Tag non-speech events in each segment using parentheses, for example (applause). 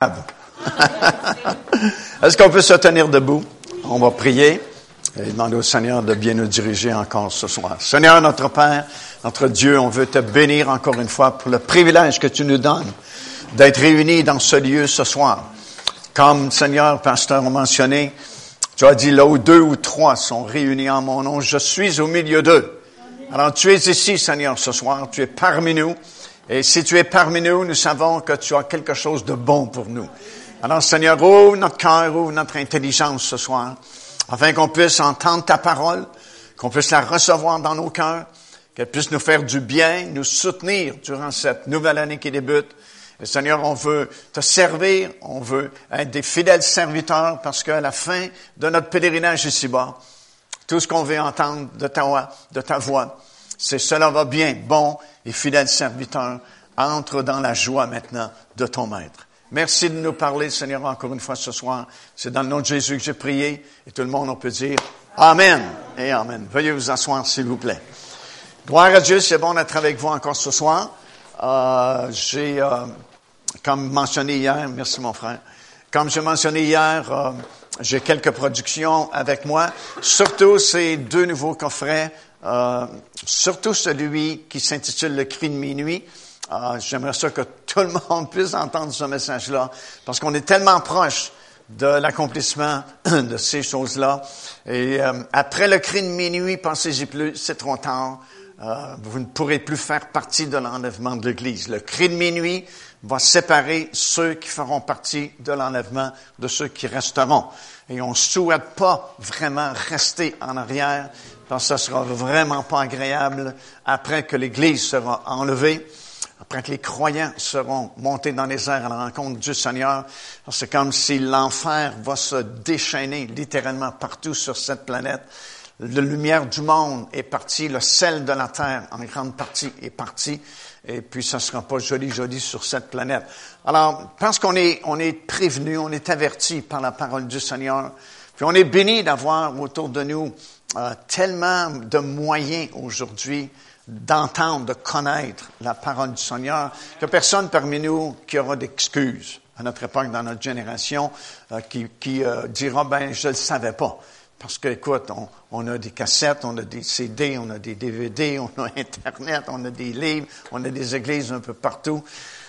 (laughs) Est-ce qu'on peut se tenir debout? On va prier et demander au Seigneur de bien nous diriger encore ce soir. Seigneur, notre Père, notre Dieu, on veut te bénir encore une fois pour le privilège que tu nous donnes d'être réunis dans ce lieu ce soir. Comme Seigneur, pasteur a mentionné, tu as dit là où deux ou trois sont réunis en mon nom, je suis au milieu d'eux. Alors tu es ici, Seigneur, ce soir, tu es parmi nous. Et si tu es parmi nous, nous savons que tu as quelque chose de bon pour nous. Alors, Seigneur, ouvre notre cœur, ouvre notre intelligence ce soir, afin qu'on puisse entendre ta parole, qu'on puisse la recevoir dans nos cœurs, qu'elle puisse nous faire du bien, nous soutenir durant cette nouvelle année qui débute. Et Seigneur, on veut te servir, on veut être des fidèles serviteurs, parce qu'à la fin de notre pèlerinage ici-bas, tout ce qu'on veut entendre de ta de ta voix, c'est cela va bien, bon et fidèle serviteur, entre dans la joie maintenant de ton maître. Merci de nous parler, Seigneur, encore une fois ce soir. C'est dans le nom de Jésus que j'ai prié et tout le monde, on peut dire Amen et Amen. Veuillez vous asseoir, s'il vous plaît. Gloire à Dieu, c'est bon d'être avec vous encore ce soir. Euh, j'ai, euh, comme mentionné hier, merci mon frère, comme j'ai mentionné hier, euh, j'ai quelques productions avec moi, surtout ces deux nouveaux coffrets euh, surtout celui qui s'intitule Le cri de minuit. Euh, J'aimerais ça que (laughs) tout le monde puisse entendre ce message-là, parce qu'on est tellement proche de l'accomplissement (clears throat) de ces choses-là. Et euh, après le cri de minuit, pensez-y plus, c'est trop tard. Vous ne pourrez plus faire partie de l'enlèvement de l'Église. Le cri de minuit va séparer ceux qui feront partie de l'enlèvement de ceux qui resteront. Et on ne souhaite pas vraiment rester en arrière, parce que ce sera vraiment pas agréable après que l'Église sera enlevée, après que les croyants seront montés dans les airs à la rencontre du Seigneur. C'est comme si l'enfer va se déchaîner littéralement partout sur cette planète. La lumière du monde est partie, le sel de la terre en grande partie est parti, et puis ça sera pas joli, joli sur cette planète. Alors, parce qu'on est, on est prévenu, on est averti par la parole du Seigneur, puis on est béni d'avoir autour de nous tellement de moyens aujourd'hui d'entendre, de connaître la parole du Seigneur, que personne parmi nous qui aura d'excuses à notre époque, dans notre génération, euh, qui, qui euh, dira, ben, je ne le savais pas. Parce que, écoute, on, on, a des cassettes, on a des CD, on a des DVD, on a (laughs) Internet, on a des livres, on a des églises un peu partout.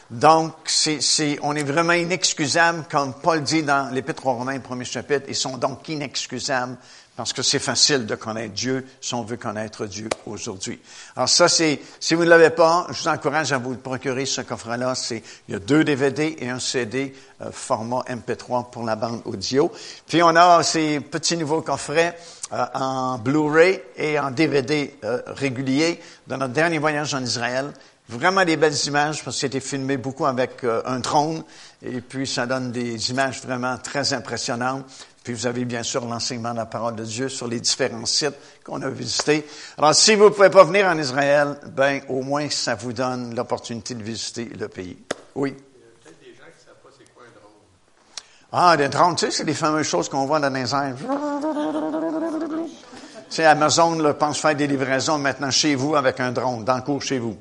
Donc, c'est, on est vraiment inexcusable, comme Paul dit dans l'Épître aux Romains, premier chapitre, ils sont donc inexcusables parce que c'est facile de connaître Dieu si on veut connaître Dieu aujourd'hui. Alors ça, c'est, si vous ne l'avez pas, je vous encourage à vous procurer ce coffret-là. C'est, il y a deux DVD et un CD euh, format MP3 pour la bande audio. Puis on a ces petits nouveaux coffrets euh, en Blu-ray et en DVD euh, régulier dans notre dernier voyage en Israël. Vraiment des belles images parce que c'était filmé beaucoup avec un drone et puis ça donne des images vraiment très impressionnantes. Puis vous avez bien sûr l'enseignement de la parole de Dieu sur les différents sites qu'on a visités. Alors si vous ne pouvez pas venir en Israël, ben au moins ça vous donne l'opportunité de visiter le pays. Oui. Il y a peut-être des gens qui ne savent pas c'est quoi un drone. Ah, des drones, tu sais, c'est les fameuses choses qu'on voit dans les airs. Tu sais, Amazon là, pense faire des livraisons maintenant chez vous avec un drone, dans le cours chez vous.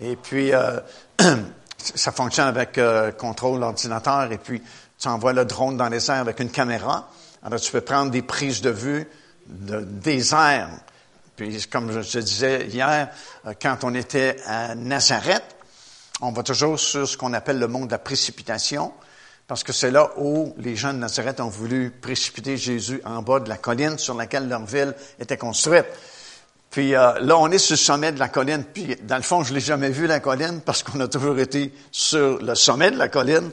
Et puis, euh, (clears throat) ça fonctionne avec euh, contrôle ordinateur et puis tu envoies le drone dans les airs avec une caméra. Alors, tu peux prendre des prises de vue de, des airs. Puis, comme je te disais hier, euh, quand on était à Nazareth, on va toujours sur ce qu'on appelle le monde de la précipitation, parce que c'est là où les gens de Nazareth ont voulu précipiter Jésus en bas de la colline sur laquelle leur ville était construite. Puis euh, là, on est sur le sommet de la colline. Puis, dans le fond, je l'ai jamais vu, la colline, parce qu'on a toujours été sur le sommet de la colline.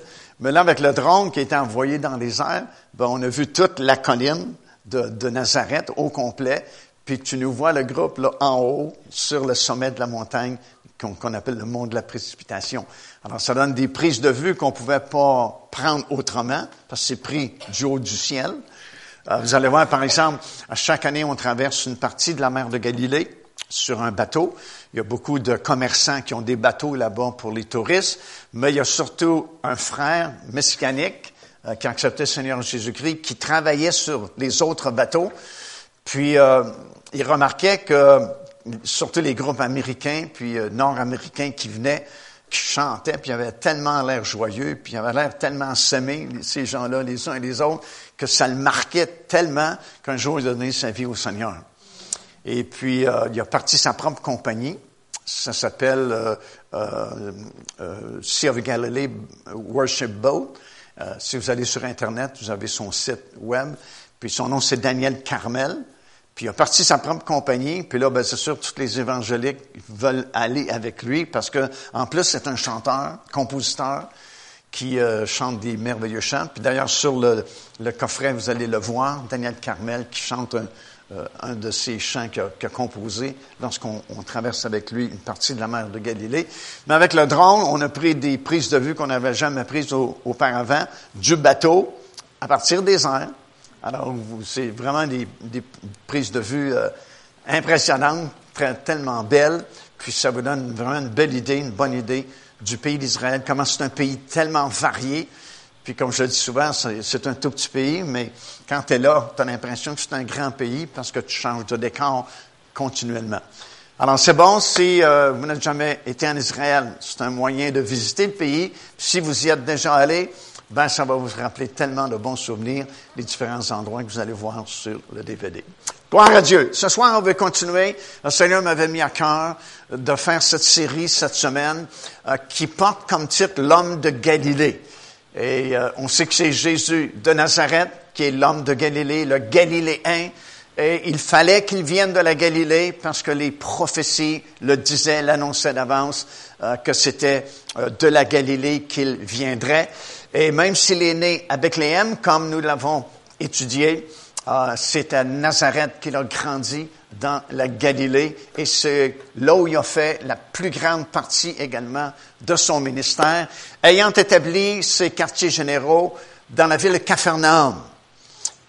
Là, avec le drone qui a été envoyé dans les airs, ben, on a vu toute la colline de, Nazareth au complet. Puis tu nous vois le groupe là en haut, sur le sommet de la montagne, qu'on appelle le mont de la précipitation. Alors, ça donne des prises de vue qu'on pouvait pas prendre autrement, parce que c'est pris du haut du ciel. Euh, vous allez voir, par exemple, à chaque année, on traverse une partie de la mer de Galilée sur un bateau. Il y a beaucoup de commerçants qui ont des bateaux là-bas pour les touristes, mais il y a surtout un frère messianique euh, qui a accepté le Seigneur Jésus-Christ, qui travaillait sur les autres bateaux. Puis euh, il remarquait que surtout les groupes américains puis euh, nord-américains qui venaient, qui chantaient, puis ils avaient tellement l'air joyeux, puis ils avaient l'air tellement semés, ces gens-là, les uns et les autres, que ça le marquait tellement qu'un jour, il a donné sa vie au Seigneur. Et puis, euh, il a parti sa propre compagnie. Ça s'appelle euh, euh, euh, Sea of Galilee Worship Boat. Euh, si vous allez sur Internet, vous avez son site web. Puis son nom, c'est Daniel Carmel. Puis il a parti sa propre compagnie. Puis là, ben, c'est sûr, tous les évangéliques veulent aller avec lui parce que, en plus, c'est un chanteur, compositeur qui euh, chante des merveilleux chants. Puis d'ailleurs, sur le, le, coffret, vous allez le voir, Daniel Carmel qui chante un, euh, un de ces chants qu'il a, composé lorsqu'on traverse avec lui une partie de la mer de Galilée. Mais avec le drone, on a pris des prises de vue qu'on n'avait jamais prises au, auparavant du bateau à partir des airs. Alors, c'est vraiment des, prises de vue euh, impressionnantes, tellement belles. Puis ça vous donne vraiment une belle idée, une bonne idée du pays d'Israël, comment c'est un pays tellement varié. Puis comme je le dis souvent, c'est un tout petit pays, mais quand tu es là, tu as l'impression que c'est un grand pays parce que tu changes de décor continuellement. Alors c'est bon si euh, vous n'avez jamais été en Israël, c'est un moyen de visiter le pays. Si vous y êtes déjà allé, ben ça va vous rappeler tellement de bons souvenirs, les différents endroits que vous allez voir sur le DVD. Gloire à Dieu. Ce soir, on veut continuer. Le Seigneur m'avait mis à cœur de faire cette série cette semaine euh, qui porte comme titre L'homme de Galilée. Et euh, on sait que c'est Jésus de Nazareth qui est l'homme de Galilée, le Galiléen. Et il fallait qu'il vienne de la Galilée parce que les prophéties le disaient, l'annonçaient d'avance euh, que c'était euh, de la Galilée qu'il viendrait. Et même s'il est né à Bethléem, comme nous l'avons étudié, euh, c'est à Nazareth qu'il a grandi dans la Galilée et c'est là où il a fait la plus grande partie également de son ministère, ayant établi ses quartiers généraux dans la ville de Capharnaüm.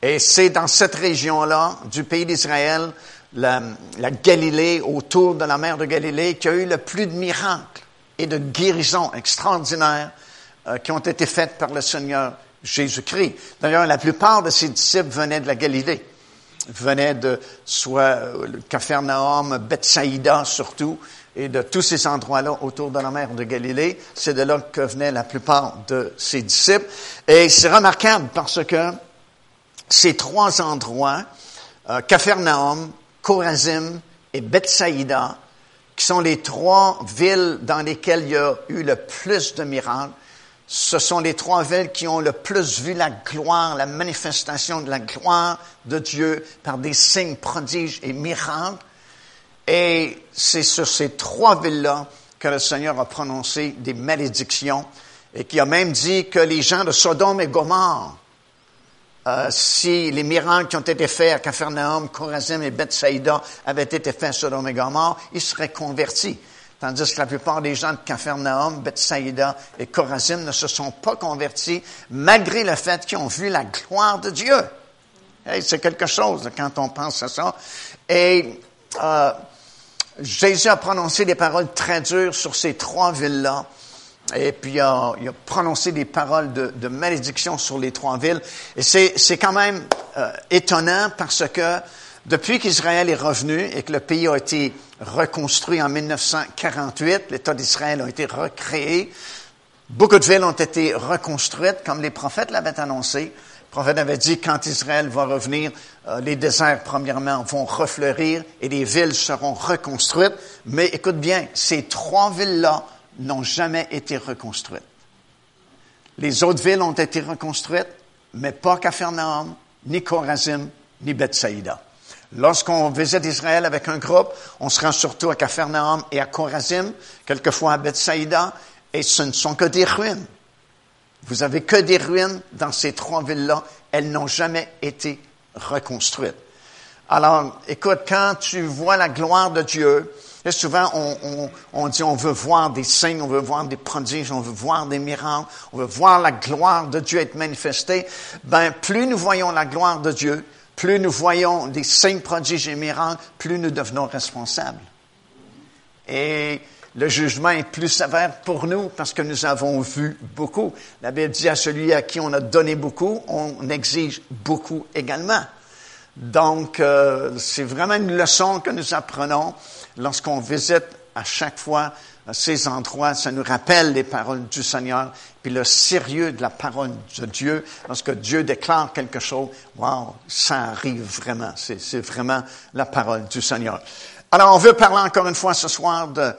Et c'est dans cette région-là du pays d'Israël, la, Galilée, autour de la mer de Galilée, qui a eu le plus de miracles et de guérisons extraordinaires euh, qui ont été faites par le Seigneur Jésus-Christ. D'ailleurs, la plupart de ses disciples venaient de la Galilée venait de soit le Capharnaüm, Bethsaïda surtout, et de tous ces endroits-là autour de la mer de Galilée. C'est de là que venaient la plupart de ses disciples. Et c'est remarquable parce que ces trois endroits, euh, Chorazim et Bethsaïda, qui sont les trois villes dans lesquelles il y a eu le plus de miracles, ce sont les trois villes qui ont le plus vu la gloire, la manifestation de la gloire de Dieu par des signes, prodiges et miracles. Et c'est sur ces trois villes-là que le Seigneur a prononcé des malédictions et qui a même dit que les gens de Sodome et Gomorre, euh, si les miracles qui ont été faits à Capharnaüm, Chorazim et Bethsaïda avaient été faits à Sodome et Gomorre, ils seraient convertis. Tandis que la plupart des gens de Capharnaüm, Bethsaïda et Chorazim ne se sont pas convertis malgré le fait qu'ils ont vu la gloire de Dieu. Hey, c'est quelque chose quand on pense à ça. Et euh, Jésus a prononcé des paroles très dures sur ces trois villes-là. Et puis, il a, prononcé des paroles de, de, malédiction sur les trois villes. Et c'est quand même euh, étonnant parce que depuis qu'Israël est revenu et que le pays a été reconstruit en 1948, l'État d'Israël a été recréé, beaucoup de villes ont été reconstruites comme les prophètes l'avaient annoncé. Le prophète avait dit quand Israël va revenir, euh, les déserts, premièrement, vont refleurir et les villes seront reconstruites. Mais écoute bien, ces trois villes-là n'ont jamais été reconstruites. Les autres villes ont été reconstruites, mais pas Capharnaüm, ni Chorazim, ni Bethsaïda. Lorsqu'on visite Israël avec un groupe, on se rend surtout à Capharnaüm et à Chorazim, quelquefois à Bethsaïda, et ce ne sont que des ruines. Vous avez que des ruines dans ces trois villes-là. Elles n'ont jamais été reconstruites. Alors, écoute, quand tu vois la gloire de Dieu, et souvent on, on, on, dit on veut voir des signes, on veut voir des prodiges, on veut voir des miracles, on veut voir la gloire de Dieu être manifestée. Ben, plus nous voyons la gloire de Dieu, plus nous voyons des signes, prodiges et plus nous devenons responsables. Et le jugement est plus sévère pour nous parce que nous avons vu beaucoup. La Bible dit à celui à qui on a donné beaucoup, on exige beaucoup également. Donc, euh, c'est vraiment une leçon que nous apprenons lorsqu'on visite à chaque fois à ces endroits, ça nous rappelle les paroles du Seigneur, puis le sérieux de la parole de Dieu. Lorsque Dieu déclare quelque chose, wow, ça arrive vraiment. C'est vraiment la parole du Seigneur. Alors, on veut parler encore une fois ce soir de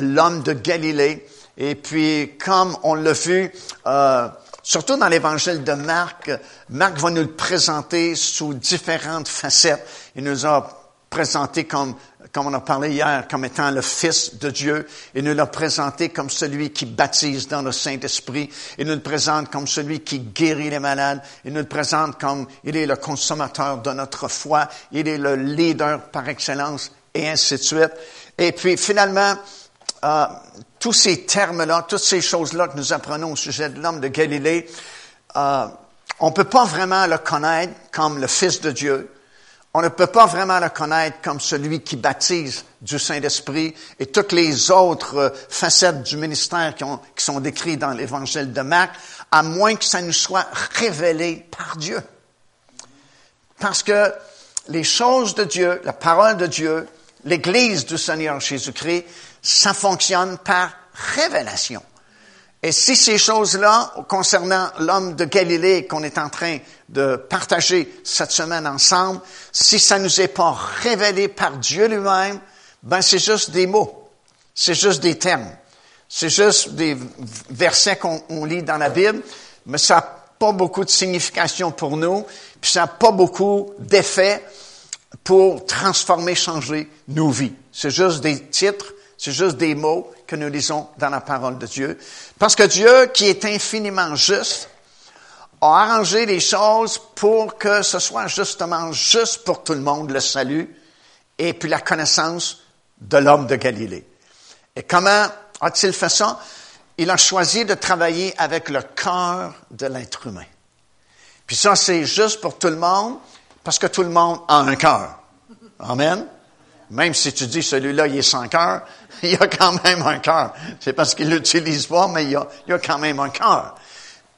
l'homme de Galilée. Et puis, comme on l'a vu, euh, surtout dans l'évangile de Marc, Marc va nous le présenter sous différentes facettes. Il nous a présenté comme, comme on a parlé hier, comme étant le Fils de Dieu. Il nous l'a présenté comme celui qui baptise dans le Saint-Esprit. Il nous le présente comme celui qui guérit les malades. Il nous le présente comme il est le consommateur de notre foi. Il est le leader par excellence et ainsi de suite. Et puis finalement, euh, tous ces termes-là, toutes ces choses-là que nous apprenons au sujet de l'homme de Galilée, euh, on ne peut pas vraiment le connaître comme le Fils de Dieu. On ne peut pas vraiment le connaître comme celui qui baptise du Saint-Esprit et toutes les autres euh, facettes du ministère qui, qui sont décrites dans l'Évangile de Marc, à moins que ça nous soit révélé par Dieu. Parce que les choses de Dieu, la parole de Dieu, l'Église du Seigneur Jésus-Christ, ça fonctionne par révélation. Et si ces choses-là, concernant l'homme de Galilée qu'on est en train de partager cette semaine ensemble, si ça nous est pas révélé par Dieu lui-même, ben c'est juste des mots. C'est juste des termes. C'est juste des versets qu'on lit dans la Bible, mais ça n'a pas beaucoup de signification pour nous, puis ça n'a pas beaucoup d'effet pour transformer, changer nos vies. C'est juste des titres, c'est juste des mots que nous lisons dans la parole de Dieu. Parce que Dieu, qui est infiniment juste, a arrangé les choses pour que ce soit justement juste pour tout le monde le salut et puis la connaissance de l'homme de Galilée. Et comment a-t-il fait ça? Il a choisi de travailler avec le cœur de l'être humain. Puis ça, c'est juste pour tout le monde, parce que tout le monde a un cœur. Amen. Même si tu dis celui-là, il est sans cœur, (laughs) il a quand même un cœur. C'est parce qu'il l'utilise pas, mais il a, il a quand même un cœur.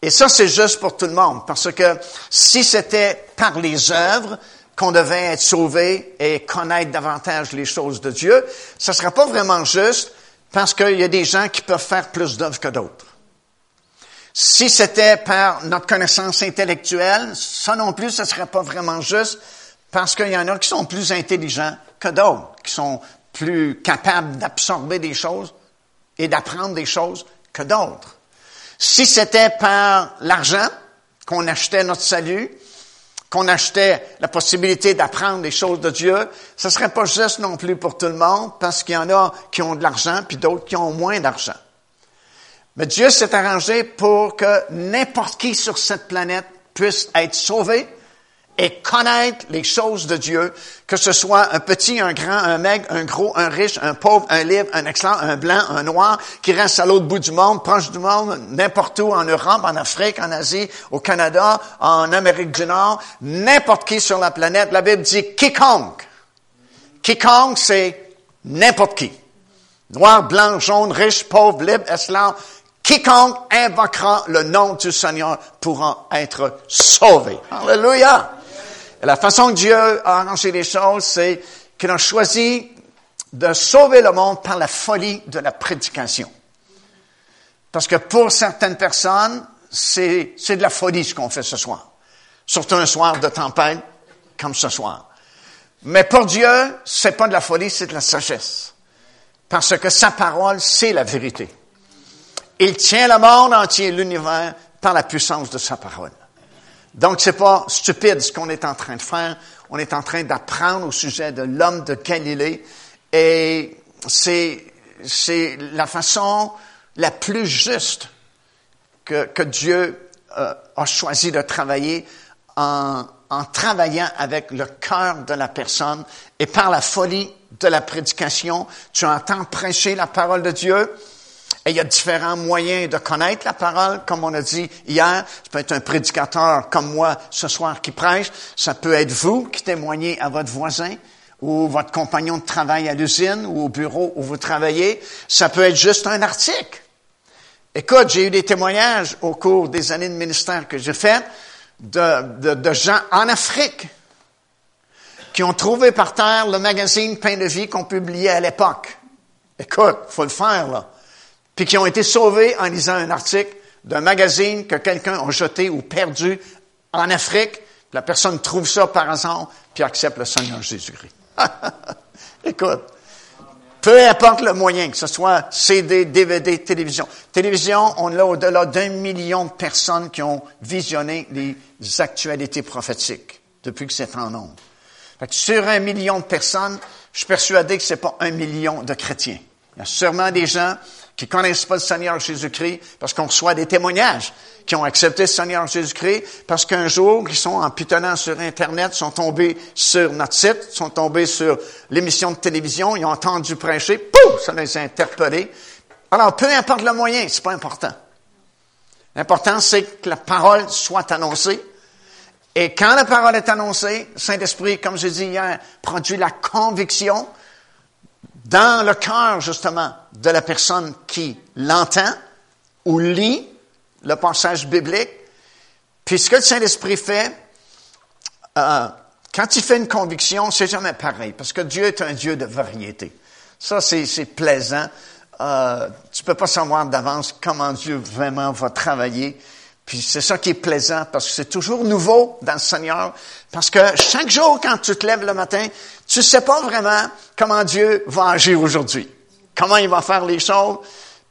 Et ça, c'est juste pour tout le monde. Parce que si c'était par les œuvres qu'on devait être sauvé et connaître davantage les choses de Dieu, ça ne serait pas vraiment juste parce qu'il y a des gens qui peuvent faire plus d'œuvres que d'autres. Si c'était par notre connaissance intellectuelle, ça non plus, ce ne serait pas vraiment juste parce qu'il y en a qui sont plus intelligents que d'autres, qui sont plus capables d'absorber des choses et d'apprendre des choses que d'autres. Si c'était par l'argent qu'on achetait notre salut, qu'on achetait la possibilité d'apprendre des choses de Dieu, ce serait pas juste non plus pour tout le monde, parce qu'il y en a qui ont de l'argent, puis d'autres qui ont moins d'argent. Mais Dieu s'est arrangé pour que n'importe qui sur cette planète puisse être sauvé et connaître les choses de Dieu, que ce soit un petit, un grand, un maigre, un gros, un riche, un pauvre, un libre, un excellent, un blanc, un noir, qui reste à l'autre bout du monde, proche du monde, n'importe où, en Europe, en Afrique, en Asie, au Canada, en Amérique du Nord, n'importe qui sur la planète. La Bible dit quiconque. Quiconque, c'est n'importe qui. Noir, blanc, jaune, riche, pauvre, libre, esclave. Quiconque invoquera le nom du Seigneur pourra être sauvé. Alléluia! La façon que Dieu a arrangé les choses, c'est qu'il a choisi de sauver le monde par la folie de la prédication. Parce que pour certaines personnes, c'est, de la folie ce qu'on fait ce soir. Surtout un soir de tempête comme ce soir. Mais pour Dieu, c'est pas de la folie, c'est de la sagesse. Parce que sa parole, c'est la vérité. Il tient le monde entier, l'univers, par la puissance de sa parole. Donc, c'est pas stupide ce qu'on est en train de faire. On est en train d'apprendre au sujet de l'homme de Galilée. Et c'est, c'est la façon la plus juste que, que Dieu euh, a choisi de travailler en, en travaillant avec le cœur de la personne et par la folie de la prédication. Tu entends prêcher la parole de Dieu et il y a différents moyens de connaître la parole, comme on a dit hier. Ça peut être un prédicateur comme moi ce soir qui prêche. Ça peut être vous qui témoignez à votre voisin ou votre compagnon de travail à l'usine ou au bureau où vous travaillez. Ça peut être juste un article. Écoute, j'ai eu des témoignages au cours des années de ministère que j'ai fait de, de gens en Afrique qui ont trouvé par terre le magazine Pain de vie qu'on publiait à l'époque Écoute, faut le faire, là. Puis qui ont été sauvés en lisant un article d'un magazine que quelqu'un a jeté ou perdu en Afrique. La personne trouve ça par hasard, puis accepte le Seigneur Jésus-Christ. (laughs) Écoute, peu importe le moyen, que ce soit CD, DVD, télévision. Télévision, on a au-delà d'un million de personnes qui ont visionné les actualités prophétiques depuis que c'est en nombre. sur un million de personnes, je suis persuadé que c'est pas un million de chrétiens. Il y a sûrement des gens qui connaissent pas le Seigneur Jésus-Christ parce qu'on reçoit des témoignages qui ont accepté le Seigneur Jésus-Christ parce qu'un jour, ils sont en pitonnant sur Internet, sont tombés sur notre site, sont tombés sur l'émission de télévision, ils ont entendu prêcher, pouf, ça les a interpellés. Alors, peu importe le moyen, c'est pas important. L'important, c'est que la parole soit annoncée. Et quand la parole est annoncée, Saint-Esprit, comme je dit hier, produit la conviction dans le cœur, justement, de la personne qui l'entend ou lit le passage biblique. Puis ce que le Saint-Esprit fait, euh, quand il fait une conviction, c'est jamais pareil, parce que Dieu est un Dieu de variété. Ça, c'est plaisant. Euh, tu peux pas savoir d'avance comment Dieu vraiment va travailler. Puis c'est ça qui est plaisant, parce que c'est toujours nouveau dans le Seigneur. Parce que chaque jour, quand tu te lèves le matin, tu sais pas vraiment comment Dieu va agir aujourd'hui. Comment il va faire les choses.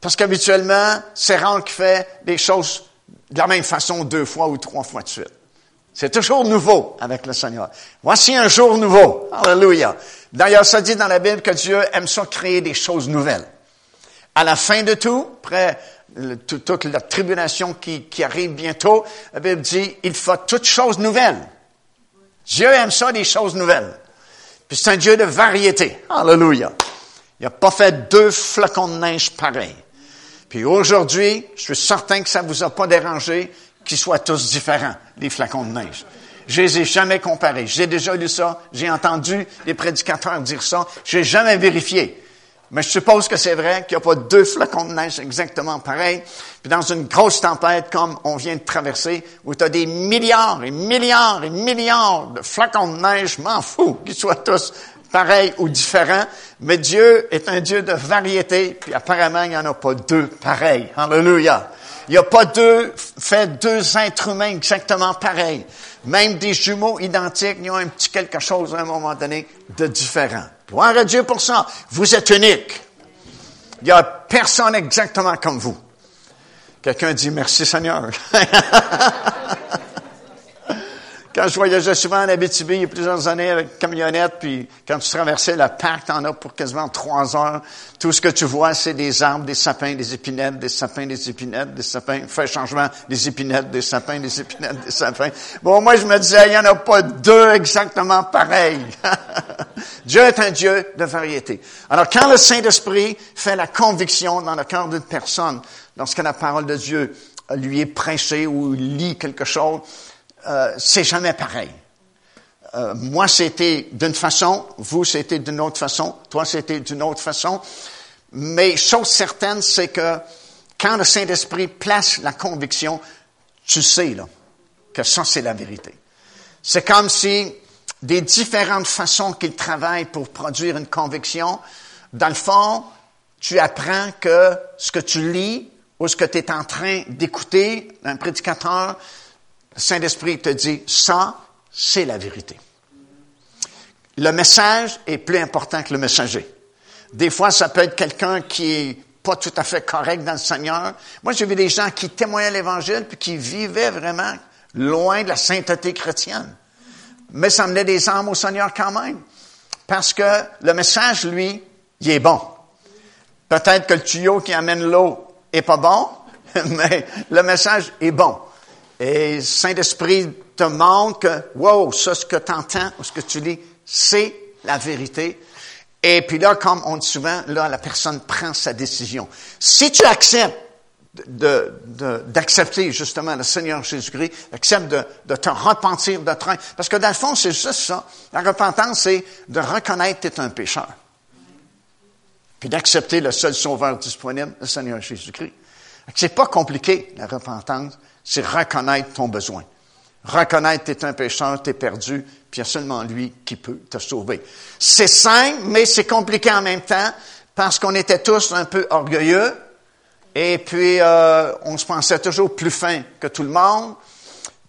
Parce qu'habituellement, c'est rare qu'il fait des choses de la même façon deux fois ou trois fois de suite. C'est toujours nouveau avec le Seigneur. Voici un jour nouveau. Alléluia. D'ailleurs, ça dit dans la Bible que Dieu aime ça créer des choses nouvelles. À la fin de tout, après toute la tribulation qui, qui arrive bientôt, la Bible dit, il faut toutes choses nouvelles. Dieu aime ça, des choses nouvelles. Puis c'est un Dieu de variété. Alléluia. Il n'a pas fait deux flocons de neige pareils. Puis aujourd'hui, je suis certain que ça ne vous a pas dérangé qu'ils soient tous différents, les flacons de neige. Je les ai jamais comparés. J'ai déjà lu ça, j'ai entendu les prédicateurs dire ça, j'ai jamais vérifié. Mais je suppose que c'est vrai qu'il n'y a pas deux flacons de neige exactement pareils. Puis dans une grosse tempête comme on vient de traverser, où tu as des milliards et milliards et milliards de flacons de neige, je m'en fous (laughs) qu'ils soient tous pareils ou différents. Mais Dieu est un Dieu de variété, puis apparemment, il n'y en a pas deux pareils. Alléluia. Il n'y a pas deux, fait deux êtres humains exactement pareils. Même des jumeaux identiques, ils ont un petit quelque chose à un moment donné de différent. Gloire à Dieu pour ça. Vous êtes unique. Il n'y a personne exactement comme vous. Quelqu'un dit merci Seigneur. (laughs) Quand je voyageais souvent en Abitibi il y a plusieurs années avec camionnette, puis quand tu traversais la parc, t'en as pour quasiment trois heures. Tout ce que tu vois, c'est des arbres, des sapins, des épinettes, des sapins, des épinettes, des sapins. Fais changement, des épinettes, des sapins, des épinettes, des sapins. Bon, moi, je me disais, il n'y en a pas deux exactement pareils. (laughs) Dieu est un Dieu de variété. Alors, quand le Saint-Esprit fait la conviction dans le cœur d'une personne, lorsque la parole de Dieu lui est prêchée ou lit quelque chose, euh, c'est jamais pareil. Euh, moi, c'était d'une façon, vous, c'était d'une autre façon, toi, c'était d'une autre façon. Mais chose certaine, c'est que quand le Saint-Esprit place la conviction, tu sais là, que ça, c'est la vérité. C'est comme si des différentes façons qu'il travaille pour produire une conviction, dans le fond, tu apprends que ce que tu lis ou ce que tu es en train d'écouter, un prédicateur, Saint-Esprit te dit, ça, c'est la vérité. Le message est plus important que le messager. Des fois, ça peut être quelqu'un qui est pas tout à fait correct dans le Seigneur. Moi, j'ai vu des gens qui témoignaient l'Évangile puis qui vivaient vraiment loin de la sainteté chrétienne. Mais ça menait des âmes au Seigneur quand même. Parce que le message, lui, il est bon. Peut-être que le tuyau qui amène l'eau est pas bon, (laughs) mais le message est bon. Et Saint-Esprit te montre que, wow, ça, ce que tu entends ou ce que tu lis, c'est la vérité. Et puis là, comme on dit souvent, là, la personne prend sa décision. Si tu acceptes d'accepter justement le Seigneur Jésus-Christ, accepte de, de, te repentir de train. Parce que dans le fond, c'est juste ça. La repentance, c'est de reconnaître que tu es un pécheur. Puis d'accepter le seul sauveur disponible, le Seigneur Jésus-Christ. C'est pas compliqué, la repentance c'est reconnaître ton besoin. Reconnaître que tu es un pécheur, tu es perdu, puis il y a seulement lui qui peut te sauver. C'est simple, mais c'est compliqué en même temps, parce qu'on était tous un peu orgueilleux, et puis euh, on se pensait toujours plus fin que tout le monde.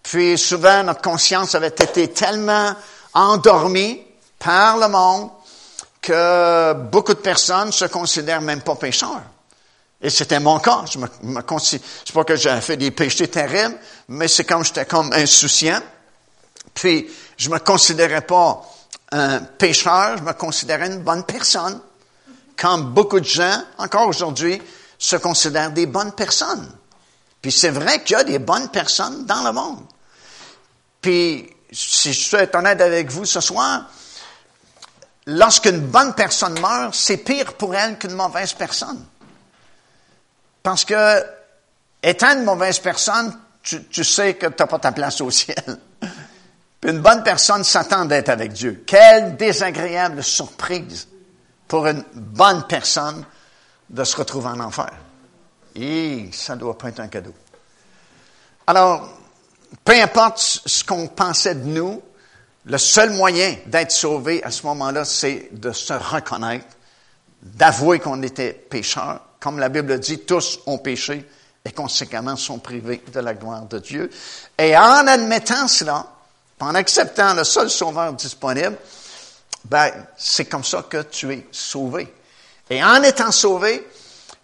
Puis souvent, notre conscience avait été tellement endormie par le monde que beaucoup de personnes se considèrent même pas pécheurs. Et c'était mon cas. Je me, me c'est pas que j'avais fait des péchés terribles, mais c'est comme j'étais comme insouciant. Puis, je me considérais pas un pécheur, je me considérais une bonne personne. Comme beaucoup de gens, encore aujourd'hui, se considèrent des bonnes personnes. Puis c'est vrai qu'il y a des bonnes personnes dans le monde. Puis, si je suis honnête avec vous ce soir, lorsqu'une bonne personne meurt, c'est pire pour elle qu'une mauvaise personne. Parce que, étant une mauvaise personne, tu, sais que tu n'as pas ta place au ciel. (laughs) Puis une bonne personne s'attend d'être avec Dieu. Quelle désagréable surprise pour une bonne personne de se retrouver en enfer. Et ça doit pas être un cadeau. Alors, peu importe ce qu'on pensait de nous, le seul moyen d'être sauvé à ce moment-là, c'est de se reconnaître, d'avouer qu'on était pécheur. Comme la Bible dit, tous ont péché et conséquemment sont privés de la gloire de Dieu. Et en admettant cela, en acceptant le seul sauveur disponible, ben, c'est comme ça que tu es sauvé. Et en étant sauvé,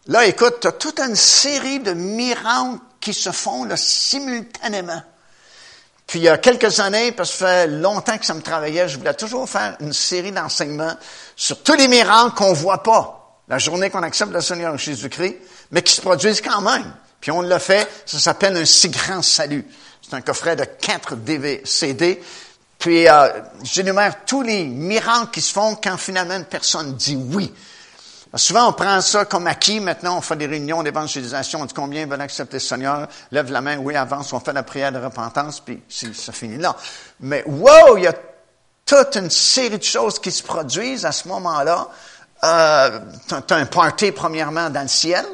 là, écoute, tu as toute une série de miracles qui se font là, simultanément. Puis il y a quelques années, parce que ça fait longtemps que ça me travaillait, je voulais toujours faire une série d'enseignements sur tous les miracles qu'on voit pas la journée qu'on accepte le Seigneur Jésus-Christ, mais qui se produisent quand même. Puis on l'a fait, ça s'appelle un si grand salut. C'est un coffret de quatre CD. Puis euh, j'énumère tous les miracles qui se font quand finalement une personne dit oui. Souvent, on prend ça comme acquis. Maintenant, on fait des réunions d'évangélisation. On dit combien veulent accepter le Seigneur? Lève la main. Oui, avance. On fait la prière de repentance. Puis ça finit là. Mais wow, il y a toute une série de choses qui se produisent à ce moment-là. Euh, tu as un party, premièrement, dans le ciel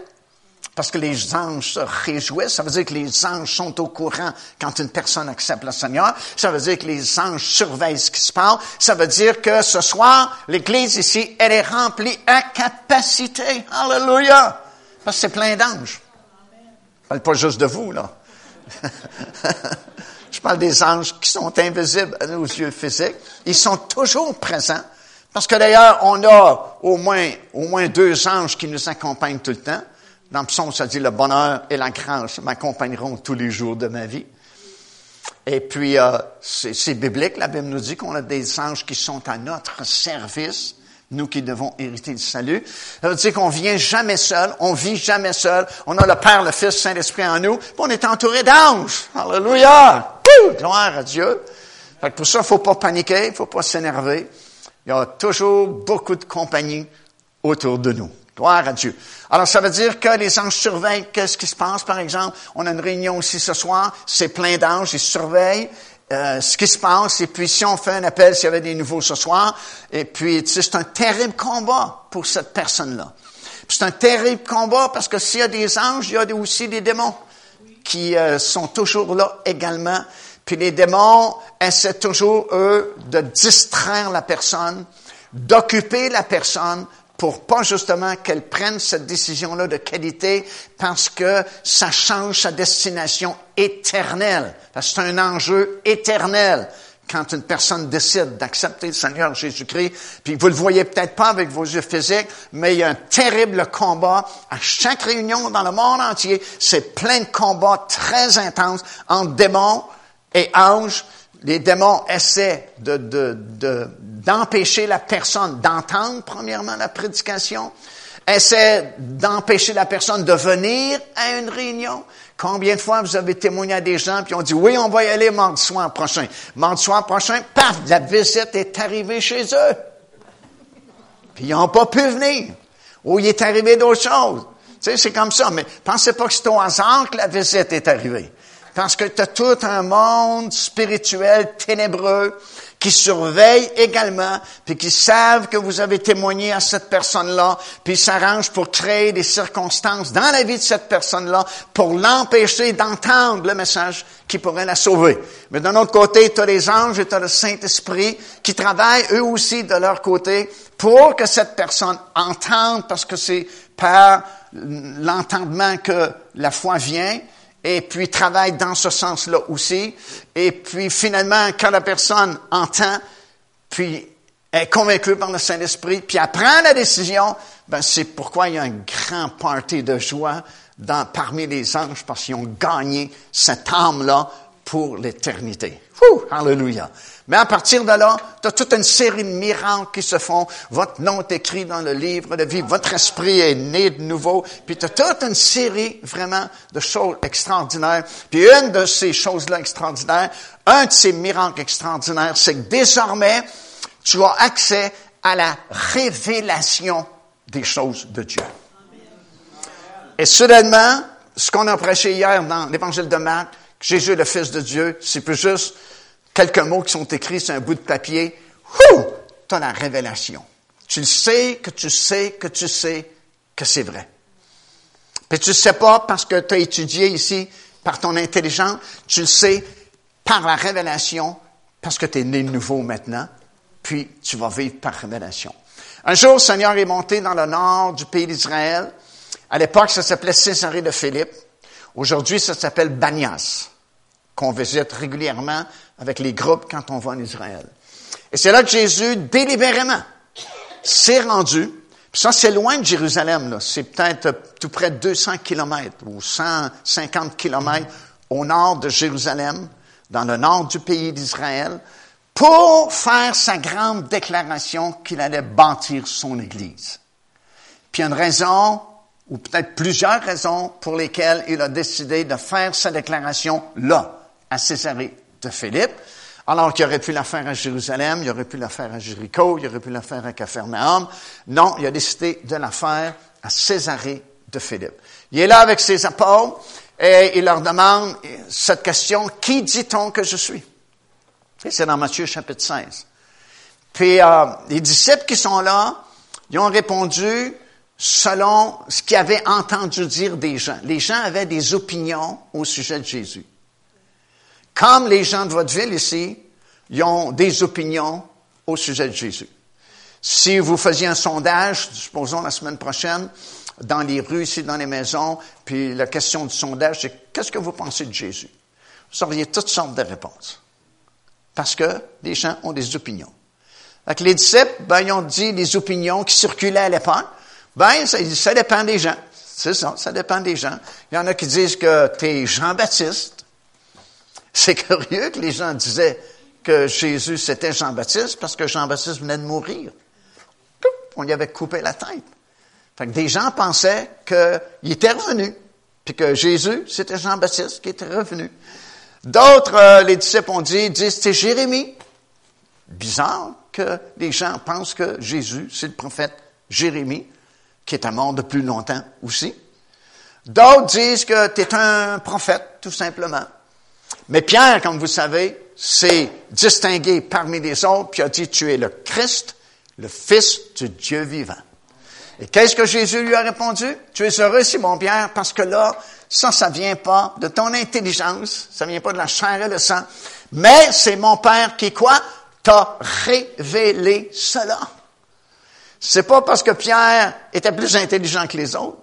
parce que les anges se réjouissent. Ça veut dire que les anges sont au courant quand une personne accepte le Seigneur. Ça veut dire que les anges surveillent ce qui se passe. Ça veut dire que ce soir, l'Église ici, elle est remplie à capacité. Alléluia! Parce que c'est plein d'anges. Je parle pas juste de vous, là. (laughs) Je parle des anges qui sont invisibles à nos yeux physiques. Ils sont toujours présents. Parce que d'ailleurs, on a au moins, au moins deux anges qui nous accompagnent tout le temps. Dans le psaume, ça dit le bonheur et la grâce m'accompagneront tous les jours de ma vie. Et puis, euh, c'est biblique. La Bible nous dit qu'on a des anges qui sont à notre service, nous qui devons hériter du salut. Ça veut dire qu'on vient jamais seul, on vit jamais seul. On a le Père, le Fils, Saint-Esprit en nous, puis on est entouré d'anges. Alléluia! Gloire à Dieu. Fait pour ça, faut pas paniquer, faut pas s'énerver. Il y a toujours beaucoup de compagnie autour de nous. Gloire à Dieu. Alors, ça veut dire que les anges surveillent qu'est-ce qui se passe, par exemple. On a une réunion aussi ce soir, c'est plein d'anges, ils surveillent euh, ce qui se passe. Et puis, si on fait un appel, s'il y avait des nouveaux ce soir, et puis, tu sais, c'est un terrible combat pour cette personne-là. C'est un terrible combat parce que s'il y a des anges, il y a aussi des démons qui euh, sont toujours là également. Puis les démons essaient toujours, eux, de distraire la personne, d'occuper la personne pour pas justement qu'elle prenne cette décision-là de qualité parce que ça change sa destination éternelle. Parce que c'est un enjeu éternel quand une personne décide d'accepter le Seigneur Jésus-Christ, puis vous le voyez peut-être pas avec vos yeux physiques, mais il y a un terrible combat à chaque réunion dans le monde entier. C'est plein de combats très intenses entre démons et anges. Les démons essaient de, de, de, d'empêcher la personne d'entendre, premièrement, la prédication, essaie d'empêcher la personne de venir à une réunion. Combien de fois vous avez témoigné à des gens qui ont dit, oui, on va y aller mardi soir prochain. Mardi soir prochain, paf, la visite est arrivée chez eux. Puis ils n'ont pas pu venir. Ou il est arrivé d'autres choses. Tu sais, c'est comme ça. Mais pensez pas que c'est au hasard que la visite est arrivée. Parce que tu as tout un monde spirituel ténébreux qui surveillent également, puis qui savent que vous avez témoigné à cette personne-là, puis s'arrangent pour créer des circonstances dans la vie de cette personne-là pour l'empêcher d'entendre le message qui pourrait la sauver. Mais d'un autre côté, tu as les anges et tu as le Saint-Esprit qui travaillent eux aussi de leur côté pour que cette personne entende, parce que c'est par l'entendement que la foi vient, et puis travaille dans ce sens-là aussi. Et puis finalement, quand la personne entend, puis est convaincue par le Saint-Esprit, puis elle prend la décision, ben c'est pourquoi il y a un grand party de joie dans, parmi les anges, parce qu'ils ont gagné cette âme-là pour l'éternité. Alléluia. Mais à partir de là, tu as toute une série de miracles qui se font. Votre nom est écrit dans le livre de vie. Votre esprit est né de nouveau. Puis tu as toute une série vraiment de choses extraordinaires. Puis une de ces choses-là extraordinaires, un de ces miracles extraordinaires, c'est que désormais, tu as accès à la révélation des choses de Dieu. Et soudainement, ce qu'on a prêché hier dans l'évangile de Marc, Jésus le Fils de Dieu, c'est plus juste quelques mots qui sont écrits sur un bout de papier, tu as la révélation. Tu sais que tu sais que tu sais que c'est vrai. Puis tu ne sais pas parce que tu as étudié ici par ton intelligence, tu le sais par la révélation parce que tu es né nouveau maintenant, puis tu vas vivre par révélation. Un jour, le Seigneur est monté dans le nord du pays d'Israël. À l'époque, ça s'appelait Césarée de Philippe. Aujourd'hui, ça s'appelle Banias, qu'on visite régulièrement avec les groupes quand on va en Israël. Et c'est là que Jésus, délibérément, s'est rendu. ça, c'est loin de Jérusalem. C'est peut-être tout près de 200 kilomètres ou 150 kilomètres au nord de Jérusalem, dans le nord du pays d'Israël, pour faire sa grande déclaration qu'il allait bâtir son Église. Puis il y a une raison, ou peut-être plusieurs raisons, pour lesquelles il a décidé de faire sa déclaration là, à Césarée de Philippe, alors qu'il aurait pu la faire à Jérusalem, il aurait pu la faire à Jéricho, il aurait pu la faire à Capharnaüm. Non, il a décidé de la faire à Césarée de Philippe. Il est là avec ses apôtres et il leur demande cette question, qui dit-on que je suis? c'est dans Matthieu chapitre 16. Puis euh, les disciples qui sont là, ils ont répondu selon ce qu'ils avaient entendu dire des gens. Les gens avaient des opinions au sujet de Jésus. Comme les gens de votre ville ici, ils ont des opinions au sujet de Jésus. Si vous faisiez un sondage, supposons la semaine prochaine, dans les rues, ici, dans les maisons, puis la question du sondage, c'est qu'est-ce que vous pensez de Jésus? Vous auriez toutes sortes de réponses. Parce que les gens ont des opinions. Avec les disciples, ben, ils ont dit les opinions qui circulaient à l'époque. Ben, ça, ça dépend des gens. C'est ça, ça dépend des gens. Il y en a qui disent que tu es Jean-Baptiste. C'est (laughs) curieux que les gens disaient que Jésus c'était Jean-Baptiste parce que Jean-Baptiste venait de mourir. On lui avait coupé la tête. Fait que des gens pensaient qu'il était revenu, puis que Jésus, c'était Jean-Baptiste qui était revenu. D'autres, euh, les disciples ont dit, disent, c'est Jérémie. Bizarre que les gens pensent que Jésus, c'est le prophète Jérémie, qui est mort depuis longtemps aussi. D'autres disent que tu es un prophète, tout simplement. Mais Pierre, comme vous savez, s'est distingué parmi les autres, puis a dit, tu es le Christ, le Fils du Dieu vivant. Et qu'est-ce que Jésus lui a répondu? Tu es heureux, Simon Pierre, parce que là, ça, ça vient pas de ton intelligence, ça vient pas de la chair et le sang, mais c'est mon Père qui, quoi? T'a révélé cela. C'est pas parce que Pierre était plus intelligent que les autres.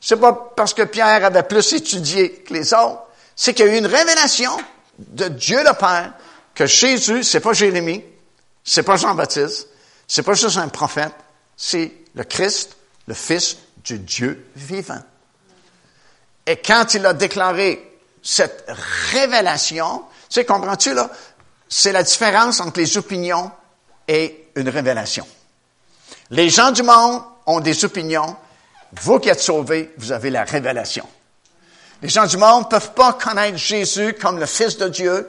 C'est pas parce que Pierre avait plus étudié que les autres c'est qu'il y a eu une révélation de Dieu le Père que Jésus, c'est pas Jérémie, c'est pas Jean-Baptiste, c'est pas juste un prophète, c'est le Christ, le Fils du Dieu vivant. Et quand il a déclaré cette révélation, tu sais, comprends-tu là? C'est la différence entre les opinions et une révélation. Les gens du monde ont des opinions. Vous qui êtes sauvés, vous avez la révélation. Les gens du monde ne peuvent pas connaître Jésus comme le Fils de Dieu,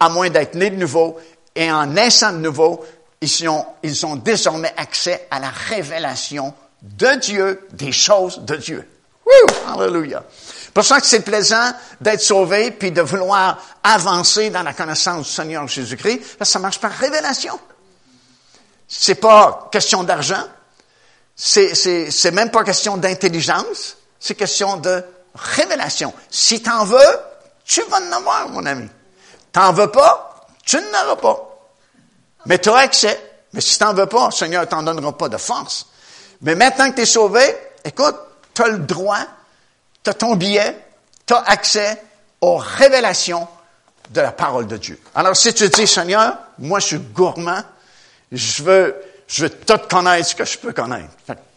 à moins d'être nés de nouveau. Et en naissant de nouveau, ils ont, ils ont désormais accès à la révélation de Dieu, des choses de Dieu. Woo! Hallelujah. Pour ça que c'est plaisant d'être sauvé puis de vouloir avancer dans la connaissance du Seigneur Jésus-Christ, parce que ça marche par révélation. C'est pas question d'argent. C'est, c'est, c'est même pas question d'intelligence. C'est question de révélation. Si t'en veux, tu vas en avoir, mon ami. T'en veux pas, tu n'en auras pas. Mais tu as accès. Mais si t'en veux pas, Seigneur t'en donnera pas de force. Mais maintenant que tu es sauvé, écoute, tu as le droit tu as ton billet, tu as accès aux révélations de la parole de Dieu. Alors, si tu dis, Seigneur, moi, je suis gourmand, je veux, je veux tout connaître ce que je peux connaître.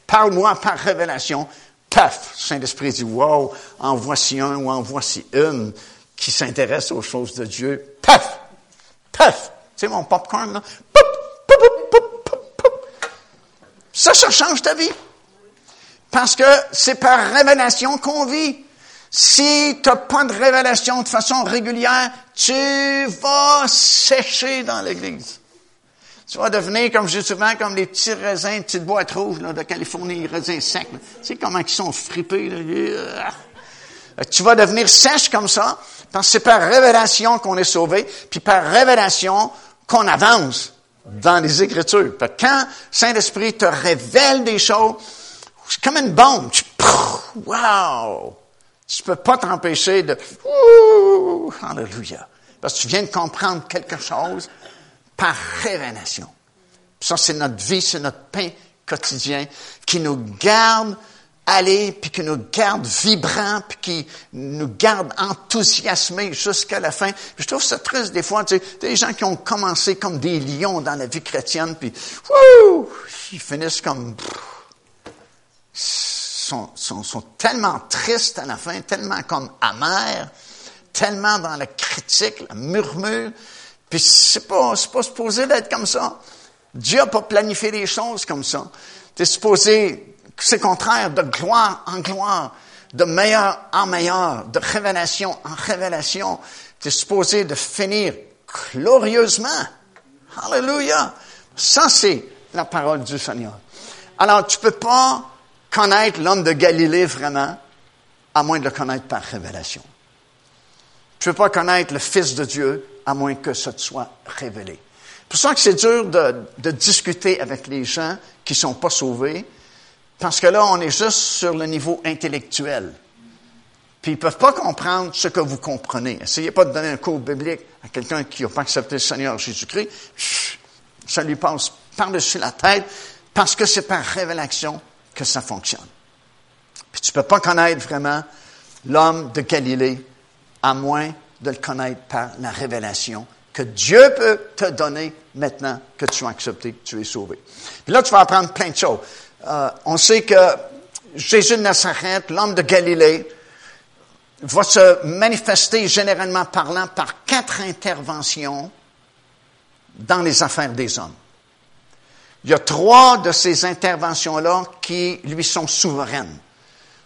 Parle-moi par révélation. Paf! Saint-Esprit dit, wow, en voici un ou en voici une qui s'intéresse aux choses de Dieu. Paf! Paf! Sais, mon popcorn, là? Poup, poup, poup, ça, ça change ta vie. Parce que c'est par révélation qu'on vit. Si tu n'as pas de révélation de façon régulière, tu vas sécher dans l'Église. Tu vas devenir, comme je dis souvent, comme les petits raisins, petites boîtes rouges là, de Californie, les raisins secs. Tu sais comment ils sont fripés. Là. Tu vas devenir sèche comme ça, parce que c'est par révélation qu'on est sauvé, puis par révélation qu'on avance dans les Écritures. quand Saint-Esprit te révèle des choses, c'est comme une bombe. Wow! Tu peux pas t'empêcher de, Ouh, Alléluia. Parce que tu viens de comprendre quelque chose par révélation. Ça, c'est notre vie, c'est notre pain quotidien qui nous garde aller, puis qui nous garde vibrants, puis qui nous garde enthousiasmés jusqu'à la fin. je trouve ça triste des fois, tu sais, des gens qui ont commencé comme des lions dans la vie chrétienne, puis wouh, ils finissent comme sont, sont, sont, tellement tristes à la fin, tellement comme amers, tellement dans la critique, le murmure. Puis c'est pas, c'est pas supposé d'être comme ça. Dieu n'a pas planifié les choses comme ça. Tu supposé, c'est contraire, de gloire en gloire, de meilleur en meilleur, de révélation en révélation. Tu supposé de finir glorieusement. Alléluia. Ça, c'est la parole du Seigneur. Alors, tu peux pas connaître l'homme de Galilée vraiment, à moins de le connaître par révélation. Tu peux pas connaître le Fils de Dieu à moins que ça te soit révélé. C'est pour ça que c'est dur de, discuter avec les gens qui ne sont pas sauvés, parce que là, on est juste sur le niveau intellectuel. Puis ils ne peuvent pas comprendre ce que vous comprenez. Essayez pas de donner un cours biblique à quelqu'un qui n'a pas accepté le Seigneur Jésus-Christ. Ça lui passe par-dessus la tête, parce que c'est par révélation que ça fonctionne. Puis tu ne peux pas connaître vraiment l'homme de Galilée à moins de le connaître par la révélation que Dieu peut te donner maintenant que tu as accepté, que tu es sauvé. Puis là, tu vas apprendre plein de choses. Euh, on sait que Jésus de Nazareth, l'homme de Galilée, va se manifester généralement parlant par quatre interventions dans les affaires des hommes. Il y a trois de ces interventions-là qui lui sont souveraines.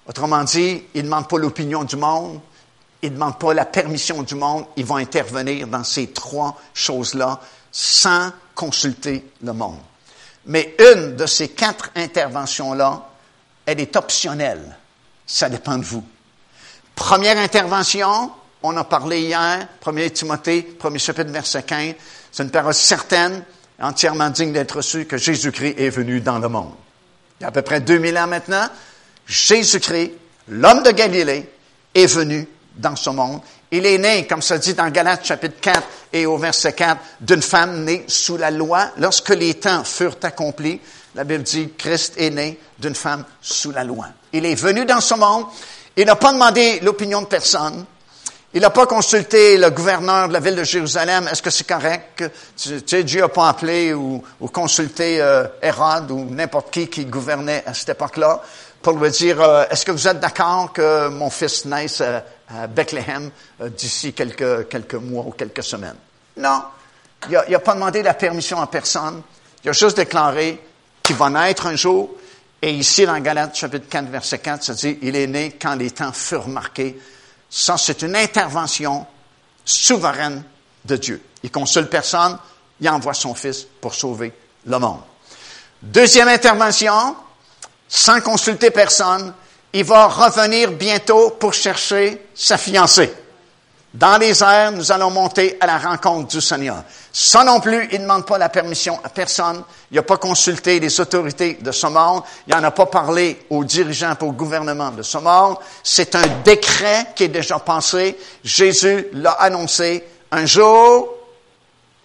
Autrement dit, il ne demande pas l'opinion du monde, il ne demande pas la permission du monde, il va intervenir dans ces trois choses-là sans consulter le monde. Mais une de ces quatre interventions-là, elle est optionnelle. Ça dépend de vous. Première intervention, on a parlé hier, 1 Timothée, 1er chapitre, verset 15, c'est une parole certaine, entièrement digne d'être reçu que Jésus-Christ est venu dans le monde. Il y a à peu près 2000 ans maintenant, Jésus-Christ, l'homme de Galilée, est venu dans ce monde. Il est né, comme ça dit dans Galates chapitre 4 et au verset 4, d'une femme née sous la loi. Lorsque les temps furent accomplis, la Bible dit, Christ est né d'une femme sous la loi. Il est venu dans ce monde. Il n'a pas demandé l'opinion de personne. Il n'a pas consulté le gouverneur de la ville de Jérusalem. Est-ce que c'est correct? Tu sais, Dieu n'a pas appelé ou, consulté euh, Hérode ou n'importe qui qui gouvernait à cette époque-là? Pour lui dire, euh, est-ce que vous êtes d'accord que mon fils naisse à, Bethléem euh, d'ici quelques, quelques mois ou quelques semaines? Non. Il n'a pas demandé la permission à personne. Il a juste déclaré qu'il va naître un jour. Et ici, dans Galates chapitre 4, verset 4, ça dit, il est né quand les temps furent marqués ça, c'est une intervention souveraine de Dieu. Il consulte personne, il envoie son Fils pour sauver le monde. Deuxième intervention, sans consulter personne, il va revenir bientôt pour chercher sa fiancée. Dans les airs, nous allons monter à la rencontre du Seigneur. Ça non plus, il ne demande pas la permission à personne. Il n'a pas consulté les autorités de ce. Il n'en a pas parlé aux dirigeants et au gouvernement de ce. C'est un décret qui est déjà passé. Jésus l'a annoncé un jour,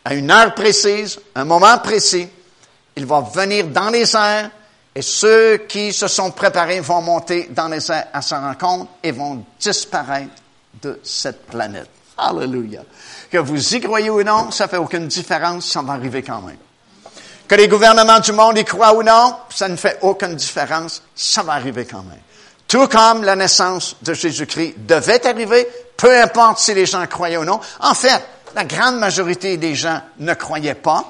à une heure précise, un moment précis. Il va venir dans les airs et ceux qui se sont préparés vont monter dans les airs à sa rencontre et vont disparaître de cette planète. Alléluia. Que vous y croyez ou non, ça fait aucune différence, ça va arriver quand même. Que les gouvernements du monde y croient ou non, ça ne fait aucune différence, ça va arriver quand même. Tout comme la naissance de Jésus-Christ devait arriver, peu importe si les gens croyaient ou non. En fait, la grande majorité des gens ne croyaient pas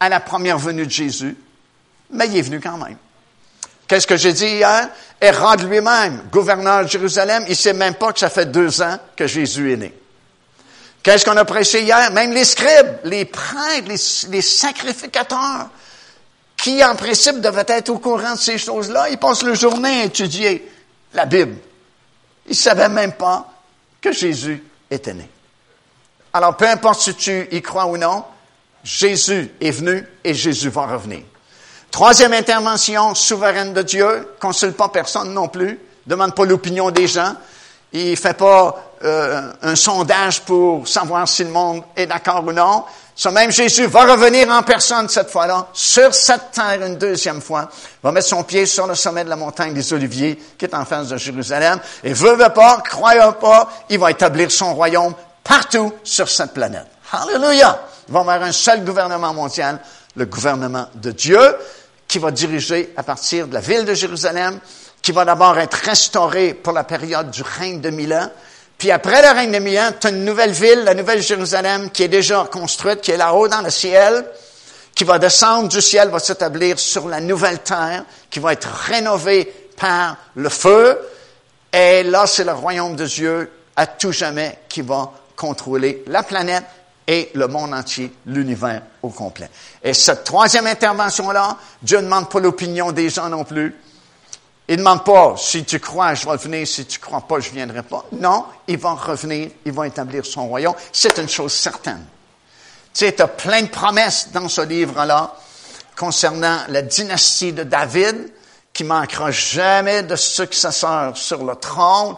à la première venue de Jésus, mais il est venu quand même. Qu'est-ce que j'ai dit hier? Hérode lui-même, gouverneur de Jérusalem, il sait même pas que ça fait deux ans que Jésus est né. Qu'est-ce qu'on a prêché hier? Même les scribes, les prêtres, les, sacrificateurs, qui en principe devaient être au courant de ces choses-là, ils passent la journée à étudier la Bible. Ils savaient même pas que Jésus était né. Alors, peu importe si tu y crois ou non, Jésus est venu et Jésus va revenir. Troisième intervention souveraine de Dieu, consulte pas personne non plus, demande pas l'opinion des gens, il fait pas euh, un sondage pour savoir si le monde est d'accord ou non. Ce même Jésus va revenir en personne cette fois-là, sur cette terre une deuxième fois, va mettre son pied sur le sommet de la montagne des Oliviers, qui est en face de Jérusalem, et veut, veut pas, croyez pas, il va établir son royaume partout sur cette planète. Alléluia! Il va avoir un seul gouvernement mondial, le gouvernement de Dieu, qui va diriger à partir de la ville de Jérusalem, qui va d'abord être restaurée pour la période du règne de Milan. Puis après le règne de Milan, tu as une nouvelle ville, la nouvelle Jérusalem, qui est déjà construite, qui est là-haut dans le ciel, qui va descendre du ciel, va s'établir sur la nouvelle terre, qui va être rénovée par le feu. Et là, c'est le royaume de Dieu à tout jamais qui va contrôler la planète et le monde entier, l'univers au complet. Et cette troisième intervention-là, Dieu ne demande pas l'opinion des gens non plus. Il ne demande pas si tu crois, je vais venir, si tu crois pas, je viendrai pas. Non, il va revenir, il va établir son royaume. C'est une chose certaine. Tu sais, tu as plein de promesses dans ce livre-là concernant la dynastie de David, qui manquera jamais de successeur sur le trône.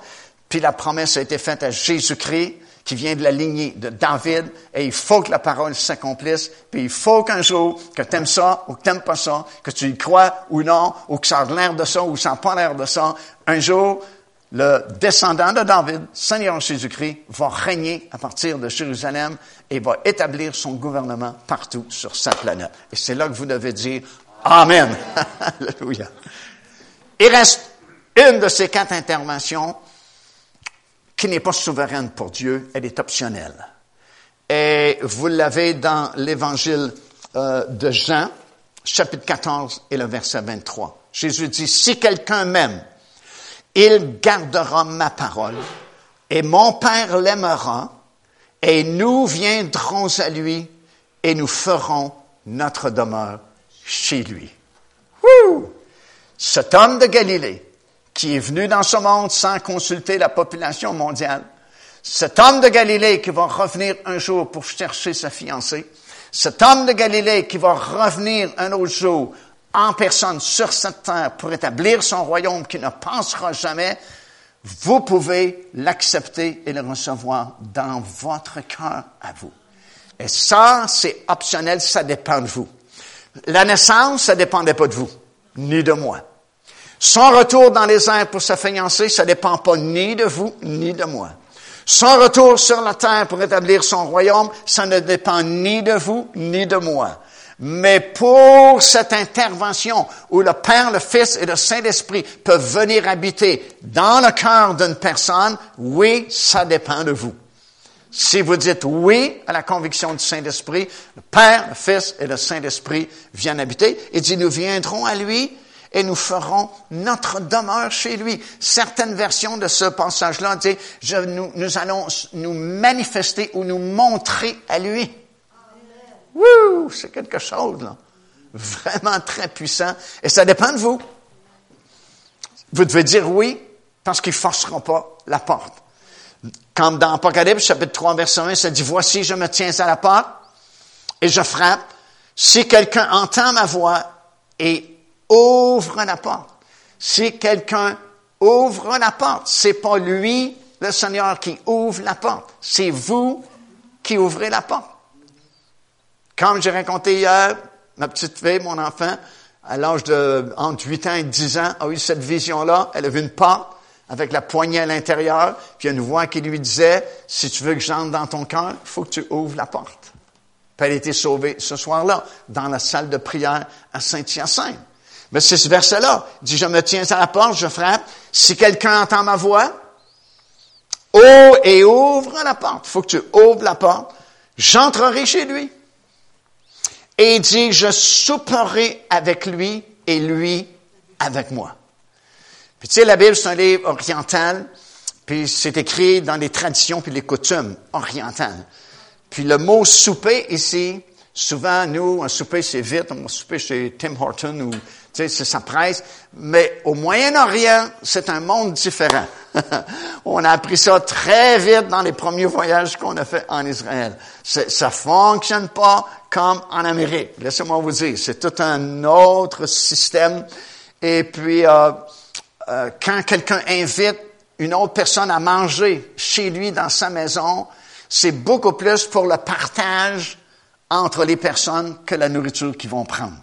Puis la promesse a été faite à Jésus-Christ qui vient de la lignée de David, et il faut que la parole s'accomplisse, puis il faut qu'un jour, que tu aimes ça ou que tu n'aimes pas ça, que tu y crois ou non, ou que ça a l'air de ça ou ça n'a pas l'air de ça, un jour, le descendant de David, Seigneur Jésus-Christ, va régner à partir de Jérusalem et va établir son gouvernement partout sur sa planète. Et c'est là que vous devez dire Amen. (laughs) Alléluia. Il reste une de ces quatre interventions qui n'est pas souveraine pour Dieu, elle est optionnelle. Et vous l'avez dans l'évangile euh, de Jean, chapitre 14 et le verset 23. Jésus dit, si quelqu'un m'aime, il gardera ma parole, et mon Père l'aimera, et nous viendrons à lui, et nous ferons notre demeure chez lui. Wouh! Cet homme de Galilée, qui est venu dans ce monde sans consulter la population mondiale. Cet homme de Galilée qui va revenir un jour pour chercher sa fiancée. Cet homme de Galilée qui va revenir un autre jour en personne sur cette terre pour établir son royaume qui ne passera jamais. Vous pouvez l'accepter et le recevoir dans votre cœur à vous. Et ça, c'est optionnel, ça dépend de vous. La naissance, ça dépendait pas de vous, ni de moi. Son retour dans les airs pour sa fiancée, ça dépend pas ni de vous, ni de moi. Son retour sur la terre pour établir son royaume, ça ne dépend ni de vous, ni de moi. Mais pour cette intervention où le Père, le Fils et le Saint-Esprit peuvent venir habiter dans le cœur d'une personne, oui, ça dépend de vous. Si vous dites oui à la conviction du Saint-Esprit, le Père, le Fils et le Saint-Esprit viennent habiter et dit, nous viendrons à lui et nous ferons notre demeure chez lui. Certaines versions de ce passage-là disent, je, nous, nous, allons nous manifester ou nous montrer à lui. Wouh, c'est quelque chose, là. Vraiment très puissant. Et ça dépend de vous. Vous devez dire oui, parce qu'ils ne forceront pas la porte. Comme dans Apocalypse, chapitre 3, verset 1, ça dit, voici, je me tiens à la porte et je frappe. Si quelqu'un entend ma voix et ouvre la porte, si quelqu'un ouvre la porte, c'est pas lui, le Seigneur, qui ouvre la porte. C'est vous qui ouvrez la porte. Comme j'ai raconté hier, ma petite fille, mon enfant, à l'âge de entre 8 ans et 10 ans, a eu cette vision-là. Elle a vu une porte avec la poignée à l'intérieur, puis une voix qui lui disait, si tu veux que j'entre dans ton cœur, il faut que tu ouvres la porte. Puis elle a été sauvée ce soir-là, dans la salle de prière à Saint-Hyacinthe. Mais c'est ce verset-là. Il dit, je me tiens à la porte, je frappe. Si quelqu'un entend ma voix, oh, et ouvre la porte. Il faut que tu ouvres la porte. J'entrerai chez lui. Et il dit, je souperai avec lui et lui avec moi. Puis tu sais, la Bible, c'est un livre oriental, puis c'est écrit dans les traditions puis les coutumes orientales. Puis le mot souper ici, souvent, nous, un souper, c'est vite, on va souper chez Tim Horton ou tu sais, ça presse. Mais au Moyen-Orient, c'est un monde différent. (laughs) on a appris ça très vite dans les premiers voyages qu'on a fait en Israël. Ça fonctionne pas comme en Amérique. Laissez-moi vous dire, c'est tout un autre système. Et puis, euh, euh, quand quelqu'un invite une autre personne à manger chez lui dans sa maison, c'est beaucoup plus pour le partage entre les personnes que la nourriture qu'ils vont prendre.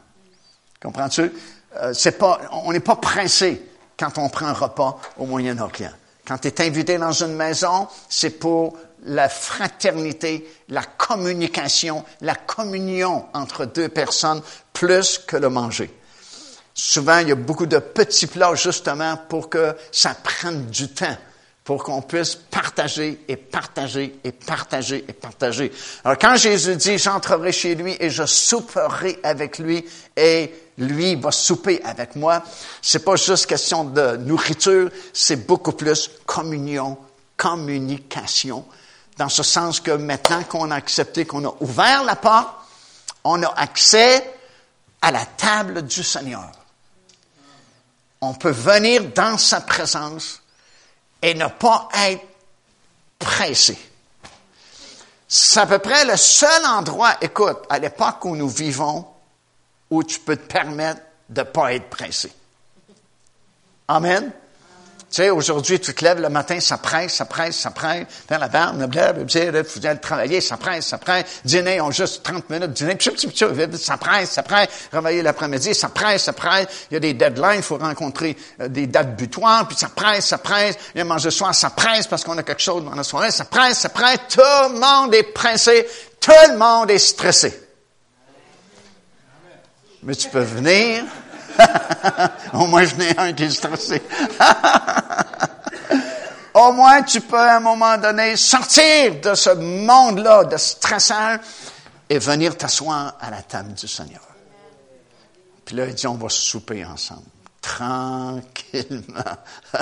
Comprends-tu? Euh, c'est pas, on n'est pas pressé quand on prend un repas au Moyen-Orient. Quand tu es invité dans une maison, c'est pour la fraternité, la communication, la communion entre deux personnes, plus que le manger. Souvent, il y a beaucoup de petits plats justement pour que ça prenne du temps pour qu'on puisse partager et partager et partager et partager. Alors quand Jésus dit, j'entrerai chez lui et je souperai avec lui et lui va souper avec moi, c'est pas juste question de nourriture, c'est beaucoup plus communion, communication, dans ce sens que maintenant qu'on a accepté, qu'on a ouvert la porte, on a accès à la table du Seigneur. On peut venir dans sa présence et ne pas être pressé. C'est à peu près le seul endroit, écoute, à l'époque où nous vivons, où tu peux te permettre de ne pas être pressé. Amen. Tu sais, aujourd'hui, tu te lèves le matin, ça presse, ça presse, ça presse. Faire la barbe, blablabla, faut aller travailler, ça presse, ça presse. Dîner, on juste 30 minutes, dîner, ça presse, ça presse. Réveiller l'après-midi, ça presse, ça presse. Il y a des deadlines, il faut rencontrer euh, des dates butoirs, puis ça presse, ça presse. Il y a manger le soir, ça presse parce qu'on a quelque chose dans la soirée, ça presse, ça presse. Tout le monde est pressé, tout le monde est stressé. Mais tu peux venir Au moins, je n'ai un qui est stressé. Au moins, tu peux à un moment donné sortir de ce monde-là de stressant et venir t'asseoir à la table du Seigneur. Puis là, il dit, on va souper ensemble. Tranquillement. (laughs)